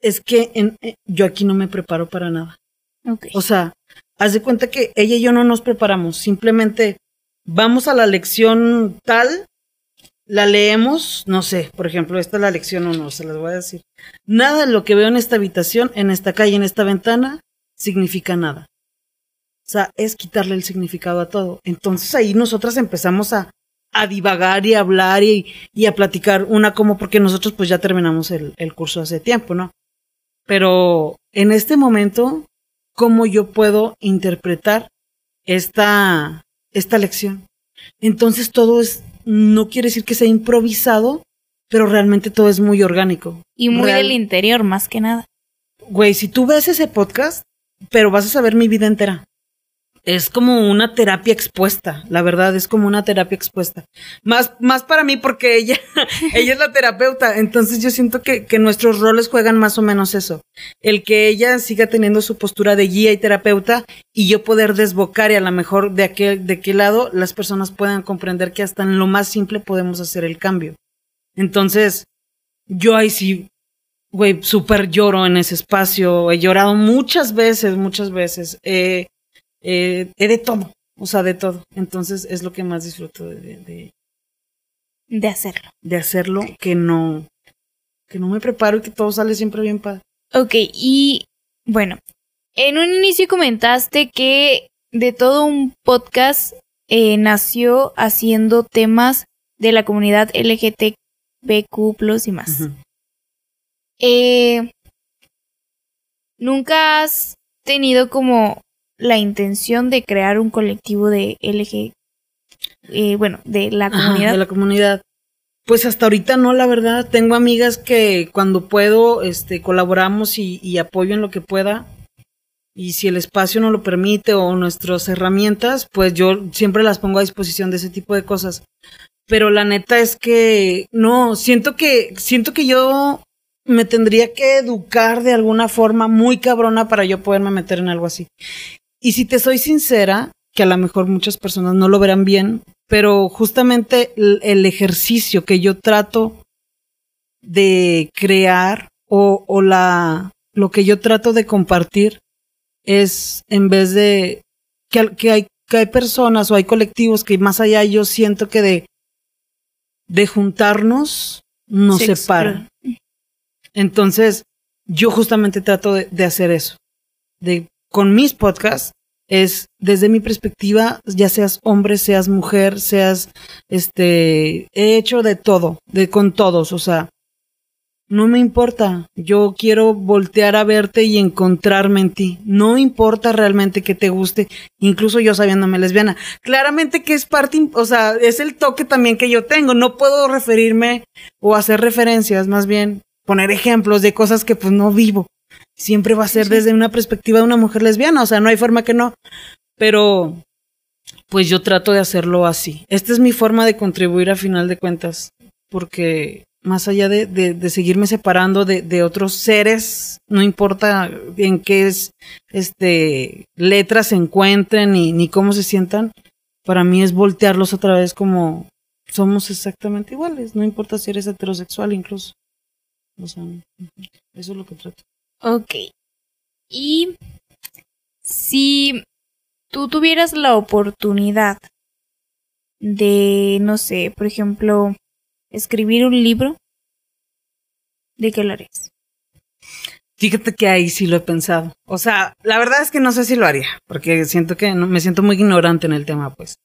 Es que en- eh, yo aquí no me preparo para nada. O sea, haz de cuenta que ella y yo no nos preparamos, simplemente vamos a la lección tal la leemos, no sé, por ejemplo, esta es la lección 1, se las voy a decir. Nada de lo que veo en esta habitación, en esta calle, en esta ventana, significa nada. O sea, es quitarle el significado a todo. Entonces ahí nosotras empezamos a, a divagar y a hablar y, y, a platicar una como porque nosotros pues ya terminamos el, el curso hace tiempo, ¿no? Pero en este momento, ¿cómo yo puedo interpretar esta, esta lección? Entonces todo es, no quiere decir que sea improvisado, pero realmente todo es muy orgánico. Y muy Real- del interior, más que nada. Güey, si tú ves ese podcast, pero vas a saber mi vida entera. Es como una terapia expuesta, la verdad, es como una terapia expuesta. Más, más para mí porque ella, <laughs> ella es la terapeuta, entonces yo siento que, que nuestros roles juegan más o menos eso. El que ella siga teniendo su postura de guía y terapeuta y yo poder desbocar y a lo mejor de aquel, de qué lado las personas puedan comprender que hasta en lo más simple podemos hacer el cambio. Entonces, yo ahí sí güey, súper lloro en ese espacio. He llorado muchas veces, muchas veces. Eh, eh, he de todo, o sea, de todo. Entonces es lo que más disfruto de, de, hacerlo. de hacerlo, que no, que no me preparo y que todo sale siempre bien padre. Ok, y bueno, en un inicio comentaste que de todo un podcast eh, nació haciendo temas de la comunidad LGTBQ y más. Eh, ¿Nunca has tenido como la intención de crear un colectivo de LG, eh, bueno, de la Ajá, comunidad? de la comunidad. Pues hasta ahorita no, la verdad. Tengo amigas que cuando puedo, este, colaboramos y, y apoyo en lo que pueda. Y si el espacio no lo permite o nuestras herramientas, pues yo siempre las pongo a disposición de ese tipo de cosas. Pero la neta es que no, siento que, siento que yo me tendría que educar de alguna forma muy cabrona para yo poderme meter en algo así. Y si te soy sincera, que a lo mejor muchas personas no lo verán bien, pero justamente el, el ejercicio que yo trato de crear o, o la lo que yo trato de compartir es en vez de que hay que hay personas o hay colectivos que más allá yo siento que de de juntarnos nos Se separan. Entonces, yo justamente trato de, de hacer eso. De, con mis podcasts, es desde mi perspectiva, ya seas hombre, seas mujer, seas, este, he hecho de todo, de con todos, o sea, no me importa. Yo quiero voltear a verte y encontrarme en ti. No importa realmente que te guste, incluso yo sabiéndome lesbiana. Claramente que es parte, o sea, es el toque también que yo tengo. No puedo referirme o hacer referencias, más bien poner ejemplos de cosas que pues no vivo. Siempre va a ser Sí. desde una perspectiva de una mujer lesbiana, o sea, no hay forma que no. Pero pues yo trato de hacerlo así. Esta es mi forma de contribuir a final de cuentas, porque más allá de, de, de seguirme separando de, de otros seres, no importa en qué es, este, letras se encuentren ni, ni cómo se sientan, para mí es voltearlos otra vez como somos exactamente iguales, no importa si eres heterosexual incluso. O sea, eso es lo que trato. Ok. Y si tú tuvieras la oportunidad de, no sé, por ejemplo, escribir un libro, ¿de qué lo harías? Fíjate que ahí sí lo he pensado. O sea, la verdad es que no sé si lo haría, porque siento que no, me siento muy ignorante en el tema, pues.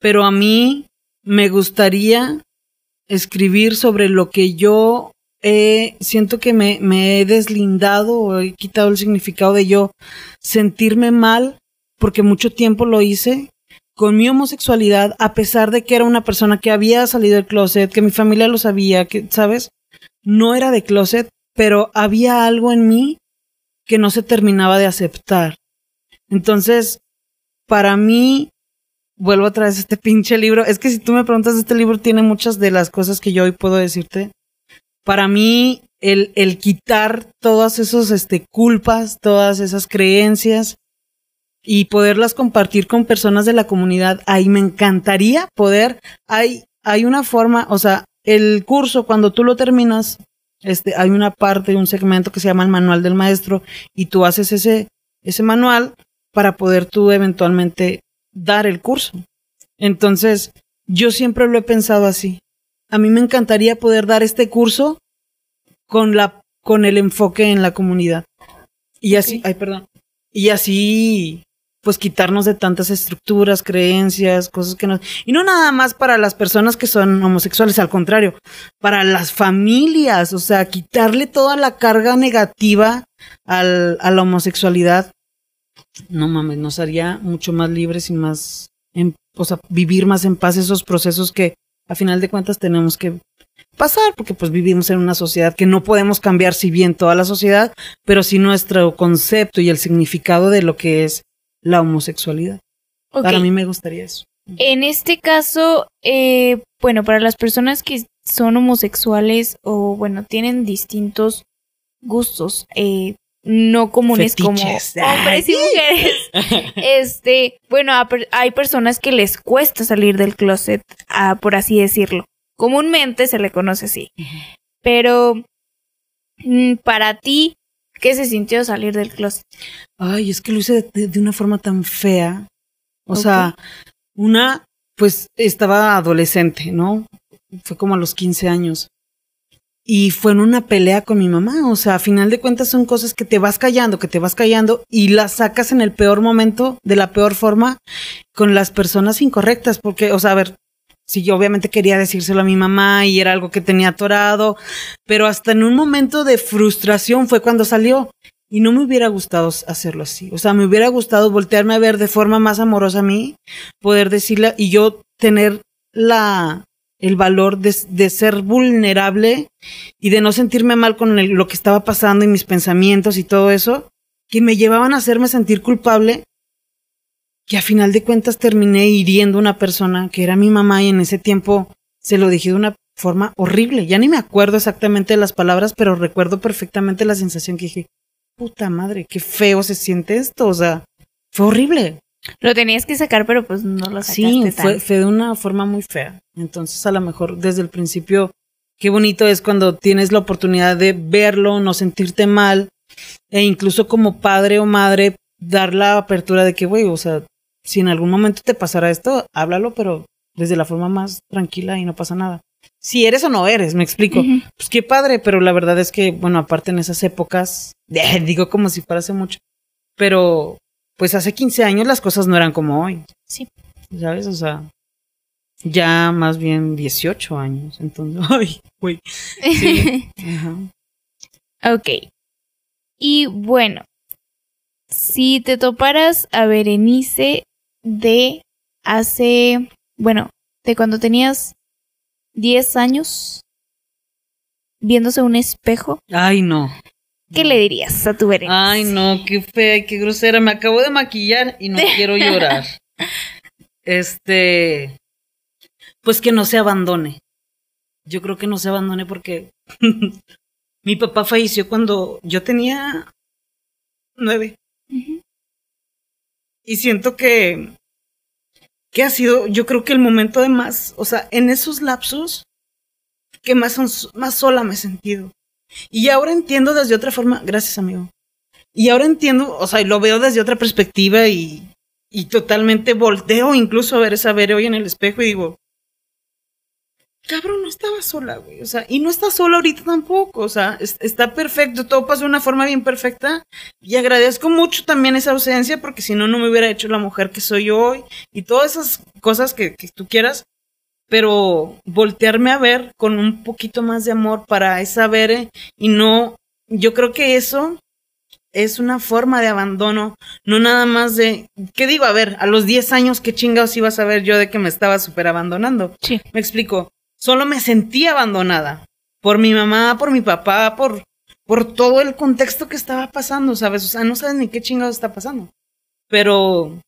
Pero a mí me gustaría escribir sobre lo que yo siento que me, he deslindado o he quitado el significado de yo sentirme mal, porque mucho tiempo lo hice con mi homosexualidad, a pesar de que era una persona que había salido del closet, que mi familia lo sabía, que, ¿sabes? No era de closet, pero había algo en mí que no se terminaba de aceptar. Entonces, para mí, vuelvo a traer este pinche libro. Es que si tú me preguntas, este libro tiene muchas de las cosas que yo hoy puedo decirte. Para mí, el, el quitar todas esas este, culpas, todas esas creencias y poderlas compartir con personas de la comunidad, ahí me encantaría poder. Hay, hay una forma, o sea, el curso, cuando tú lo terminas, este, hay una parte, un segmento que se llama el manual del maestro y tú haces ese, ese manual para poder tú eventualmente dar el curso. Entonces, yo siempre lo he pensado así. A mí me encantaría poder dar este curso con la con el enfoque en la comunidad. Y así, ay, perdón. Y así pues quitarnos de tantas estructuras, creencias, cosas que no... Y no nada más para las personas que son homosexuales, al contrario, para las familias, o sea, quitarle toda la carga negativa al, a la homosexualidad. No mames, nos haría mucho más libres y más, en, o sea, vivir más en paz esos procesos que a final de cuentas tenemos que pasar, porque pues vivimos en una sociedad que no podemos cambiar si bien toda la sociedad, pero sí nuestro concepto y el significado de lo que es la homosexualidad. Para mí me gustaría eso. En este caso, eh, bueno, para las personas que son homosexuales o bueno, tienen distintos gustos, eh, no comunes como hombres y mujeres. <laughs> este, bueno, hay personas que les cuesta salir del closet, por así decirlo. Comúnmente se le conoce así. Pero mm, para ti, ¿qué se sintió salir del closet? Ay, es que lo hice de, una forma tan fea. O sea, una, pues estaba adolescente, ¿no? Fue como a los 15 años. Y fue en una pelea con mi mamá. O sea, a final de cuentas son cosas que te vas callando, que te vas callando y las sacas en el peor momento, de la peor forma, con las personas incorrectas. Porque, o sea, a ver, si yo obviamente quería decírselo a mi mamá y era algo que tenía atorado, pero hasta en un momento de frustración fue cuando salió. Y no me hubiera gustado hacerlo así. O sea, me hubiera gustado voltearme a ver de forma más amorosa a mí, poder decirle y yo tener la, el valor de, ser vulnerable y de no sentirme mal con lo que estaba pasando y mis pensamientos y todo eso, que me llevaban a hacerme sentir culpable, que a final de cuentas terminé hiriendo a una persona que era mi mamá y en ese tiempo se lo dije de una forma horrible. Ya ni me acuerdo exactamente de las palabras, pero recuerdo perfectamente la sensación que dije, puta madre, qué feo se siente esto, o sea, fue horrible. Lo tenías que sacar, pero pues no lo sacaste. Sí, fue, fue de una forma muy fea. Entonces, a lo mejor desde el principio, qué bonito es cuando tienes la oportunidad de verlo, no sentirte mal, e incluso como padre o madre, dar la apertura de que, güey, o sea, si en algún momento te pasara esto, háblalo, pero desde la forma más tranquila y no pasa nada. Si eres o no eres, me explico. Pues qué padre, pero la verdad es que, bueno, aparte en esas épocas, <laughs> digo como si fuera hace mucho, pero pues hace 15 años las cosas no eran como hoy. Sí. ¿Sabes? O sea, ya más bien 18 años. Entonces, <laughs> ay, güey. Sí. <laughs> Ok. Y bueno, si te toparas a Berenice de hace, bueno, de cuando tenías 10 años, viéndose un espejo. Ay, no. ¿Qué le dirías a tu Berenice? Ay, no, qué fea y qué grosera. Me acabo de maquillar y no <laughs> quiero llorar. Este. Pues que no se abandone. Yo creo que no se abandone porque <laughs> mi papá falleció cuando yo tenía nueve. Y siento que. que ha sido, yo creo que el momento de más. O sea, en esos lapsos que más, más sola me he sentido. Y ahora entiendo desde otra forma, gracias amigo. Y ahora entiendo, o sea, lo veo desde otra perspectiva y, y totalmente volteo incluso a ver esa ver hoy en el espejo y digo, cabrón, no estaba sola, güey. O sea, y no está sola ahorita tampoco. O sea, está perfecto, todo pasó de una forma bien perfecta. Y agradezco mucho también esa ausencia, porque si no, no me hubiera hecho la mujer que soy hoy. Y todas esas cosas que, que tú quieras pero voltearme a ver con un poquito más de amor para esa y no, yo creo que eso es una forma de abandono, no nada más de, ¿qué digo? A ver, a los 10 años, ¿qué chingados iba a saber yo de que me estaba súper abandonando? Sí. Me explico, solo me sentí abandonada por mi mamá, por mi papá, por, por todo el contexto que estaba pasando, ¿sabes? O sea, no sabes ni qué chingados está pasando. Pero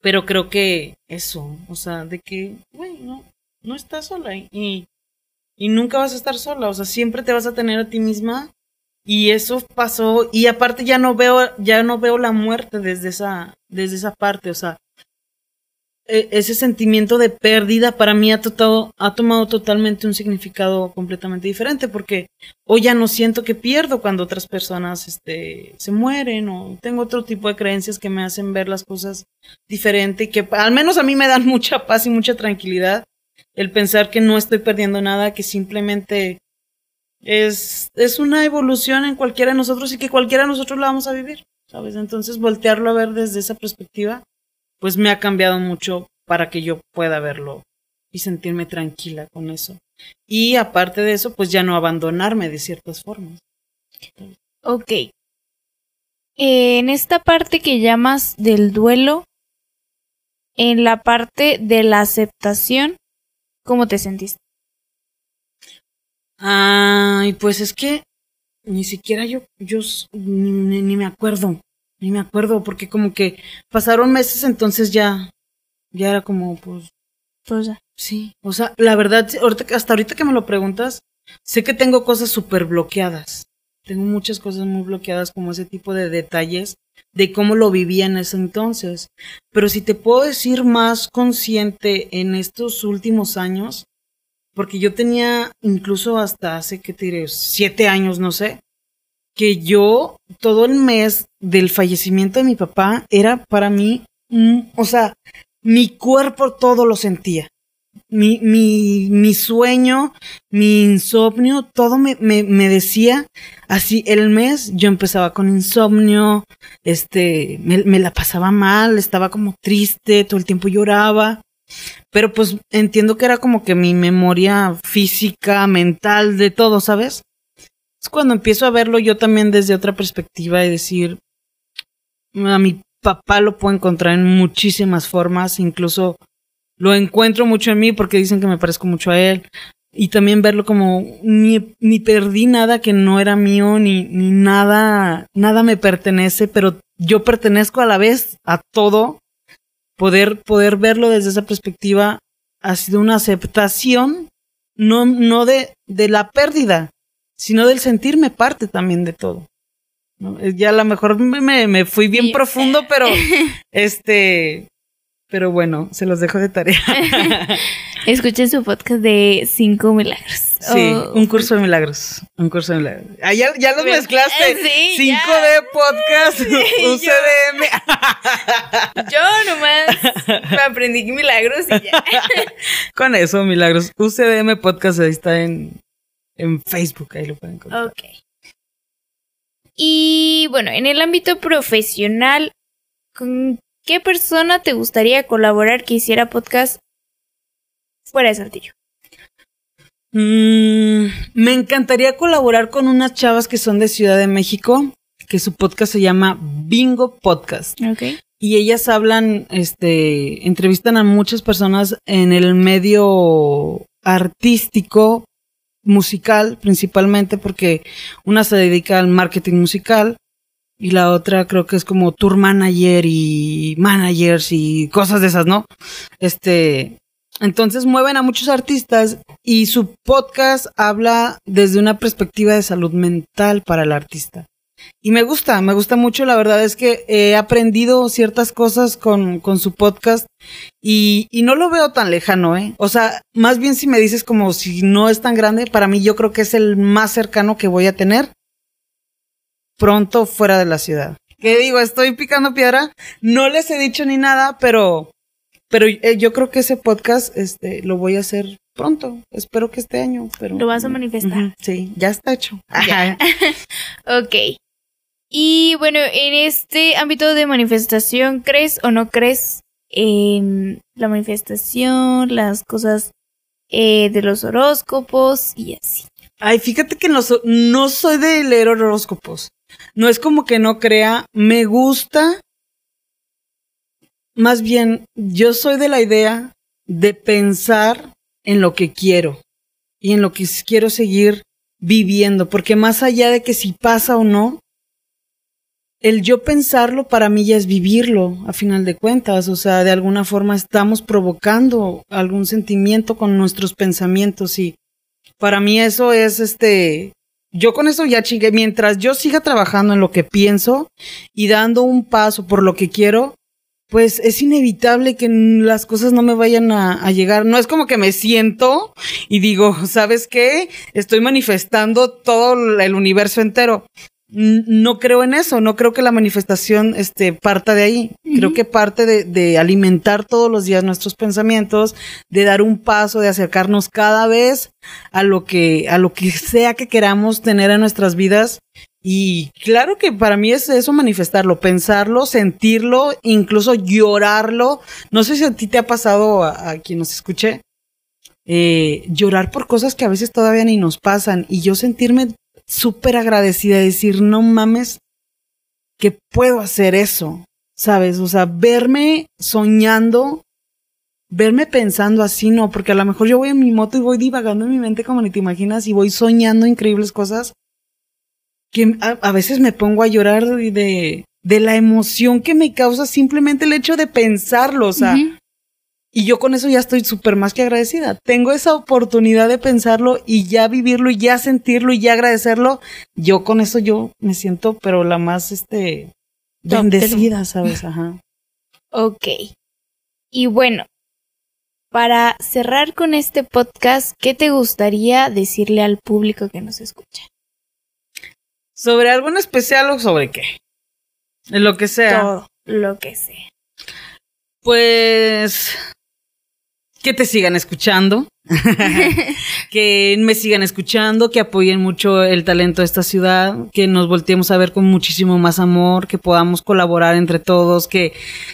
pero creo que eso, o sea, de que, güey, no, no estás sola y, y nunca vas a estar sola, o sea, siempre te vas a tener a ti misma y eso pasó y aparte ya no veo ya no veo la muerte desde esa desde esa parte, o sea, ese sentimiento de pérdida para mí ha, ha tomado totalmente un significado completamente diferente porque hoy ya no siento que pierdo cuando otras personas este, se mueren o tengo otro tipo de creencias que me hacen ver las cosas diferente y que al menos a mí me dan <laughs> mucha paz y mucha tranquilidad el pensar que no estoy perdiendo nada, que simplemente es, es una evolución en cualquiera de nosotros y que cualquiera de nosotros la vamos a vivir, ¿sabes? Entonces voltearlo a ver desde esa perspectiva, pues me ha cambiado mucho para que yo pueda verlo y sentirme tranquila con eso. Y aparte de eso, pues ya no abandonarme de ciertas formas. Ok. En esta parte que llamas del duelo, en la parte de la aceptación, ¿cómo te sentiste? Ay, pues es que ni siquiera yo, yo ni, ni, me acuerdo, ni me acuerdo, porque como que pasaron meses, entonces ya, ya era como, pues. Pues ya. Sí, o sea, la verdad, ahorita, hasta ahorita que me lo preguntas, sé que tengo cosas súper bloqueadas. Tengo muchas cosas muy bloqueadas, como ese tipo de detalles de cómo lo vivía en ese entonces. Pero si te puedo decir más consciente en estos últimos años, porque yo tenía incluso hasta hace, ¿qué te diré? Siete años, no sé, que yo todo el mes del fallecimiento de mi papá era para mí, o sea, mi cuerpo todo lo sentía. Mi, mi, mi sueño, mi insomnio, todo me, me, me decía así el mes yo empezaba con insomnio, este, me, me, la pasaba mal, estaba como triste, todo el tiempo lloraba. Pero pues entiendo que era como que mi memoria física, mental, de todo, ¿sabes? Es cuando empiezo a verlo yo también desde otra perspectiva y decir, a mi papá lo puedo encontrar en muchísimas formas, incluso lo encuentro mucho en mí porque dicen que me parezco mucho a él. Y también verlo como ni, ni perdí nada que no era mío, ni, ni nada, nada me pertenece, pero yo pertenezco a la vez a todo poder, poder verlo desde esa perspectiva ha sido una aceptación, no, no de, de la pérdida, sino del sentirme parte también de todo. Ya a lo mejor me, me fui bien profundo, pero <laughs> este, pero bueno, se los dejo de tarea. <laughs> Escuchen su podcast de cinco milagros. Sí, un curso de milagros. Un curso de milagros. Ah, ya, ya los mezclaste. Sí, 5D podcast, UCDM. <laughs> Yo, nomás me aprendí milagros y ya. Con eso, milagros. UCDM podcast ahí está en, en Facebook, ahí lo pueden encontrar. Ok. Y bueno, en el ámbito profesional, ¿con qué persona te gustaría colaborar que hiciera podcast fuera de Saltillo? Mm, me encantaría colaborar con unas chavas que son de Ciudad de México, que su podcast se llama Bingo Podcast. Okay. Y ellas hablan, este, entrevistan a muchas personas en el medio artístico, musical, principalmente porque una se dedica al marketing musical y la otra creo que es como tour manager y managers y cosas de esas, ¿no? Este, entonces mueven a muchos artistas y su podcast habla desde una perspectiva de salud mental para el artista. Y me gusta, me gusta mucho. La verdad es que he aprendido ciertas cosas con, con su podcast y, y, no lo veo tan lejano, ¿eh? O sea, más bien si me dices como si no es tan grande, para mí yo creo que es el más cercano que voy a tener pronto fuera de la ciudad. ¿Qué digo? Estoy picando piedra. No les he dicho ni nada, pero pero eh, yo creo que ese podcast este, lo voy a hacer pronto. Espero que este año. Pero, lo vas a manifestar. sí, ya está hecho. <laughs> ok. Y bueno, en este ámbito de manifestación, ¿crees o no crees en la manifestación, las cosas eh, de los horóscopos y así? Ay, fíjate que no soy de leer horóscopos. No es como que no crea, me gusta más bien, yo soy de la idea de pensar en lo que quiero y en lo que quiero seguir viviendo, porque más allá de que si pasa o no, el yo pensarlo para mí ya es vivirlo, a final de cuentas, o sea, de alguna forma estamos provocando algún sentimiento con nuestros pensamientos y para mí eso es este, yo con eso ya chingué, mientras yo siga trabajando en lo que pienso y dando un paso por lo que quiero, pues es inevitable que las cosas no me vayan a, a, llegar. No es como que me siento y digo, <laughs> ¿sabes qué? Estoy manifestando todo el universo entero no creo en eso, no creo que la manifestación este, parta de ahí. Creo que parte de, de, alimentar todos los días nuestros pensamientos, de dar un paso, de acercarnos cada vez a lo que, a lo que <laughs> sea que queramos tener en nuestras vidas. Y claro que para mí es eso manifestarlo, pensarlo, sentirlo, incluso llorarlo. No sé si a ti te ha pasado a, quien nos escuche, eh, llorar por cosas que a veces todavía ni nos pasan y yo sentirme súper agradecida de decir, no mames, que puedo hacer eso, ¿sabes? O sea, verme soñando, verme pensando así, no, porque a lo mejor yo voy en mi moto y voy divagando en mi mente como ni te imaginas y voy soñando increíbles cosas que a, veces me pongo a llorar de, de, la emoción que me causa simplemente el hecho de pensarlo, o sea, y yo con eso ya estoy súper más que agradecida. Tengo esa oportunidad de pensarlo y ya vivirlo y ya sentirlo y ya agradecerlo. Yo con eso yo me siento, pero la más, este, bendecida, ¿sabes? Ajá. <laughs> Ok. Y bueno, para cerrar con este podcast, ¿qué te gustaría decirle al público que nos escucha? ¿Sobre algo en especial o sobre qué? Lo que sea. Todo, lo que sea. Pues que te sigan escuchando, <laughs> que me sigan escuchando, que apoyen mucho el talento de esta ciudad, que nos volteemos a ver con muchísimo más amor, que podamos colaborar entre todos, que,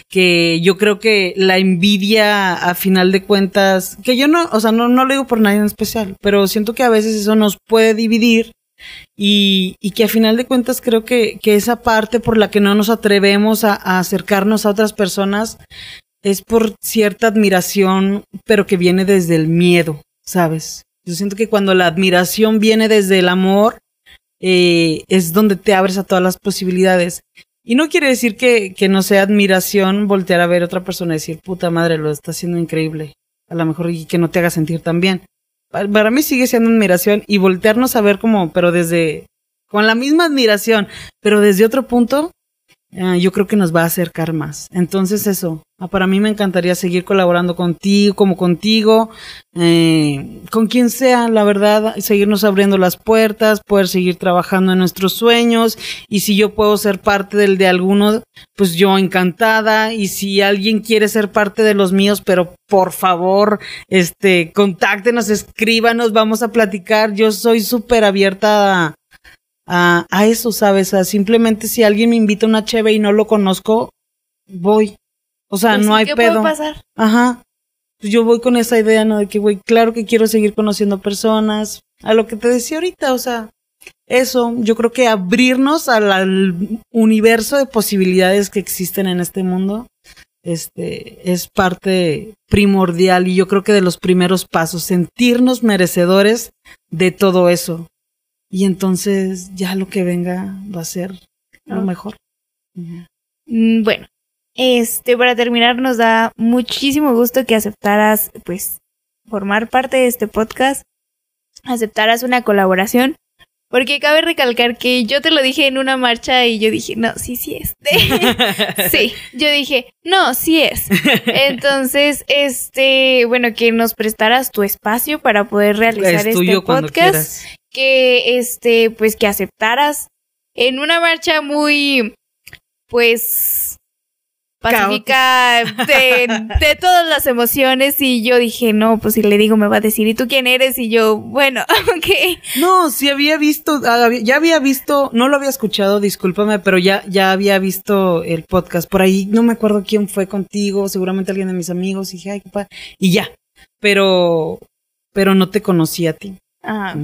que yo creo que la envidia a final de cuentas, que yo no, o sea, no, no lo digo por nadie en especial, pero siento que a veces eso nos puede dividir y, que a final de cuentas creo que, que, esa parte por la que no nos atrevemos a, acercarnos a otras personas es por cierta admiración, pero que viene desde el miedo, ¿sabes? Yo siento que cuando la admiración viene desde el amor, eh, es donde te abres a todas las posibilidades. Y no quiere decir que, no sea admiración voltear a ver a otra persona y decir, puta madre, lo está haciendo increíble. A lo mejor y que no te haga sentir tan bien. Para mí sigue siendo admiración y voltearnos a ver como, pero desde, con la misma admiración, pero desde otro punto, eh, yo creo que nos va a acercar más. Entonces eso, ah, para mí me encantaría seguir colaborando contigo, como contigo, eh, con quien sea, la verdad, seguirnos abriendo las puertas, poder seguir trabajando en nuestros sueños y si yo puedo ser parte del de alguno, pues yo encantada y si alguien quiere ser parte de los míos, pero por favor, este, contáctenos, escríbanos, vamos a platicar. Yo soy súper abierta a a, a eso, ¿sabes? A simplemente si alguien me invita a una cheve y no lo conozco, voy. O sea, pues no hay ¿qué pedo. Puede pasar? Ajá. Pues yo voy con esa idea, ¿no? De que, güey, claro que quiero seguir conociendo personas. A lo que te decía ahorita, o sea, eso, yo creo que abrirnos al, al universo de posibilidades que existen en este mundo, este, es parte primordial y yo creo que de los primeros pasos, sentirnos merecedores de todo eso y entonces ya lo que venga va a ser lo mejor. Mm, bueno, este, para terminar, nos da muchísimo gusto que aceptaras, pues, formar parte de este podcast, aceptaras una colaboración, porque cabe recalcar que yo te lo dije en una marcha y yo dije, no, sí, sí es. <laughs> sí, yo dije, no, sí es. Entonces, este, bueno, que nos prestaras tu espacio para poder realizar este podcast que este pues que aceptaras en una marcha muy pues pacífica de, todas las emociones y yo dije, no, pues si le digo me va a decir, ¿y tú quién eres? Y yo, bueno, <laughs> ok. No, sí había visto, ya había visto, no lo había escuchado, discúlpame, pero ya, ya había visto el podcast por ahí, no me acuerdo quién fue contigo, seguramente alguien de mis amigos, y dije, ay, qué y ya, pero, pero no te conocí a ti. Ah,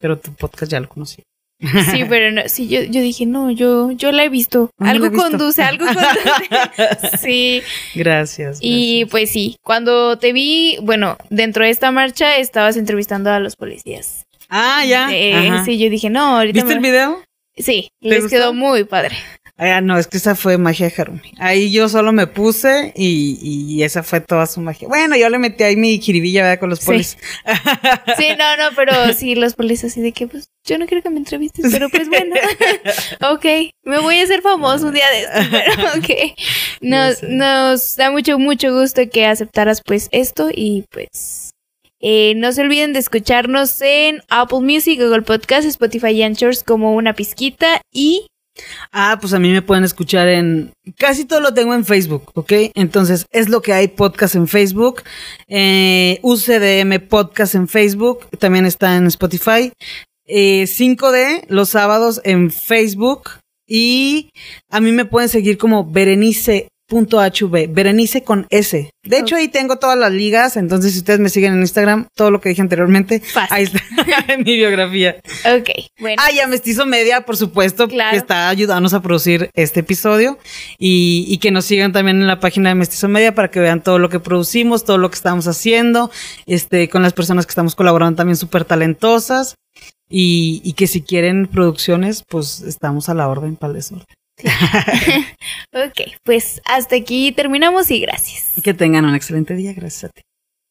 Pero tu podcast ya lo conocí. Sí, <laughs> pero no, sí, yo, yo dije, no, yo, yo la he visto. Algo conduce, algo <laughs> conduce. sí. Gracias, Y pues sí, cuando te vi, bueno, dentro de esta marcha estabas entrevistando a los policías. Ah, ya. sí, yo dije, no, ahorita. ¿Viste el video? Sí, les quedó muy padre. Ah, no, es que esa fue magia de Harumi. Ahí yo solo me puse y, y esa fue toda su magia. Bueno, yo le metí ahí mi jiribilla, ¿verdad? Con los polis. <laughs> Sí, no, no, pero <laughs> sí, los polis así de que, pues, yo no quiero que me entrevistes, pero pues bueno. <laughs> ok, me voy a hacer famoso un día de esto, pero ok. Nos, nos da mucho, mucho gusto que aceptaras pues esto y pues... Eh, no se olviden de escucharnos en Apple Music, Google Podcast, Spotify y Anchors como una pizquita y Ah, pues a mí me pueden escuchar en... Casi todo lo tengo en Facebook, ¿ok? Entonces, es lo que hay podcast en Facebook. Eh, UCDM Podcast en Facebook. También está en Spotify. Eh, 5D los sábados en Facebook. Y a mí me pueden seguir como Berenice .hv, Berenice con S. De hecho, ahí tengo todas las ligas, entonces si ustedes me siguen en Instagram, todo lo que dije anteriormente, Fácil. ahí está <laughs> en mi biografía. Ok, bueno. Ah, y a Mestizo Media, por supuesto, Claro. que está ayudándonos a producir este episodio y, y que nos sigan también en la página de Mestizo Media para que vean todo lo que producimos, todo lo que estamos haciendo, este, con las personas que estamos colaborando también súper talentosas y, y que si quieren producciones, pues estamos a la orden para el desorden. <laughs> ok, pues hasta aquí terminamos y gracias. Que tengan un excelente día, gracias a ti.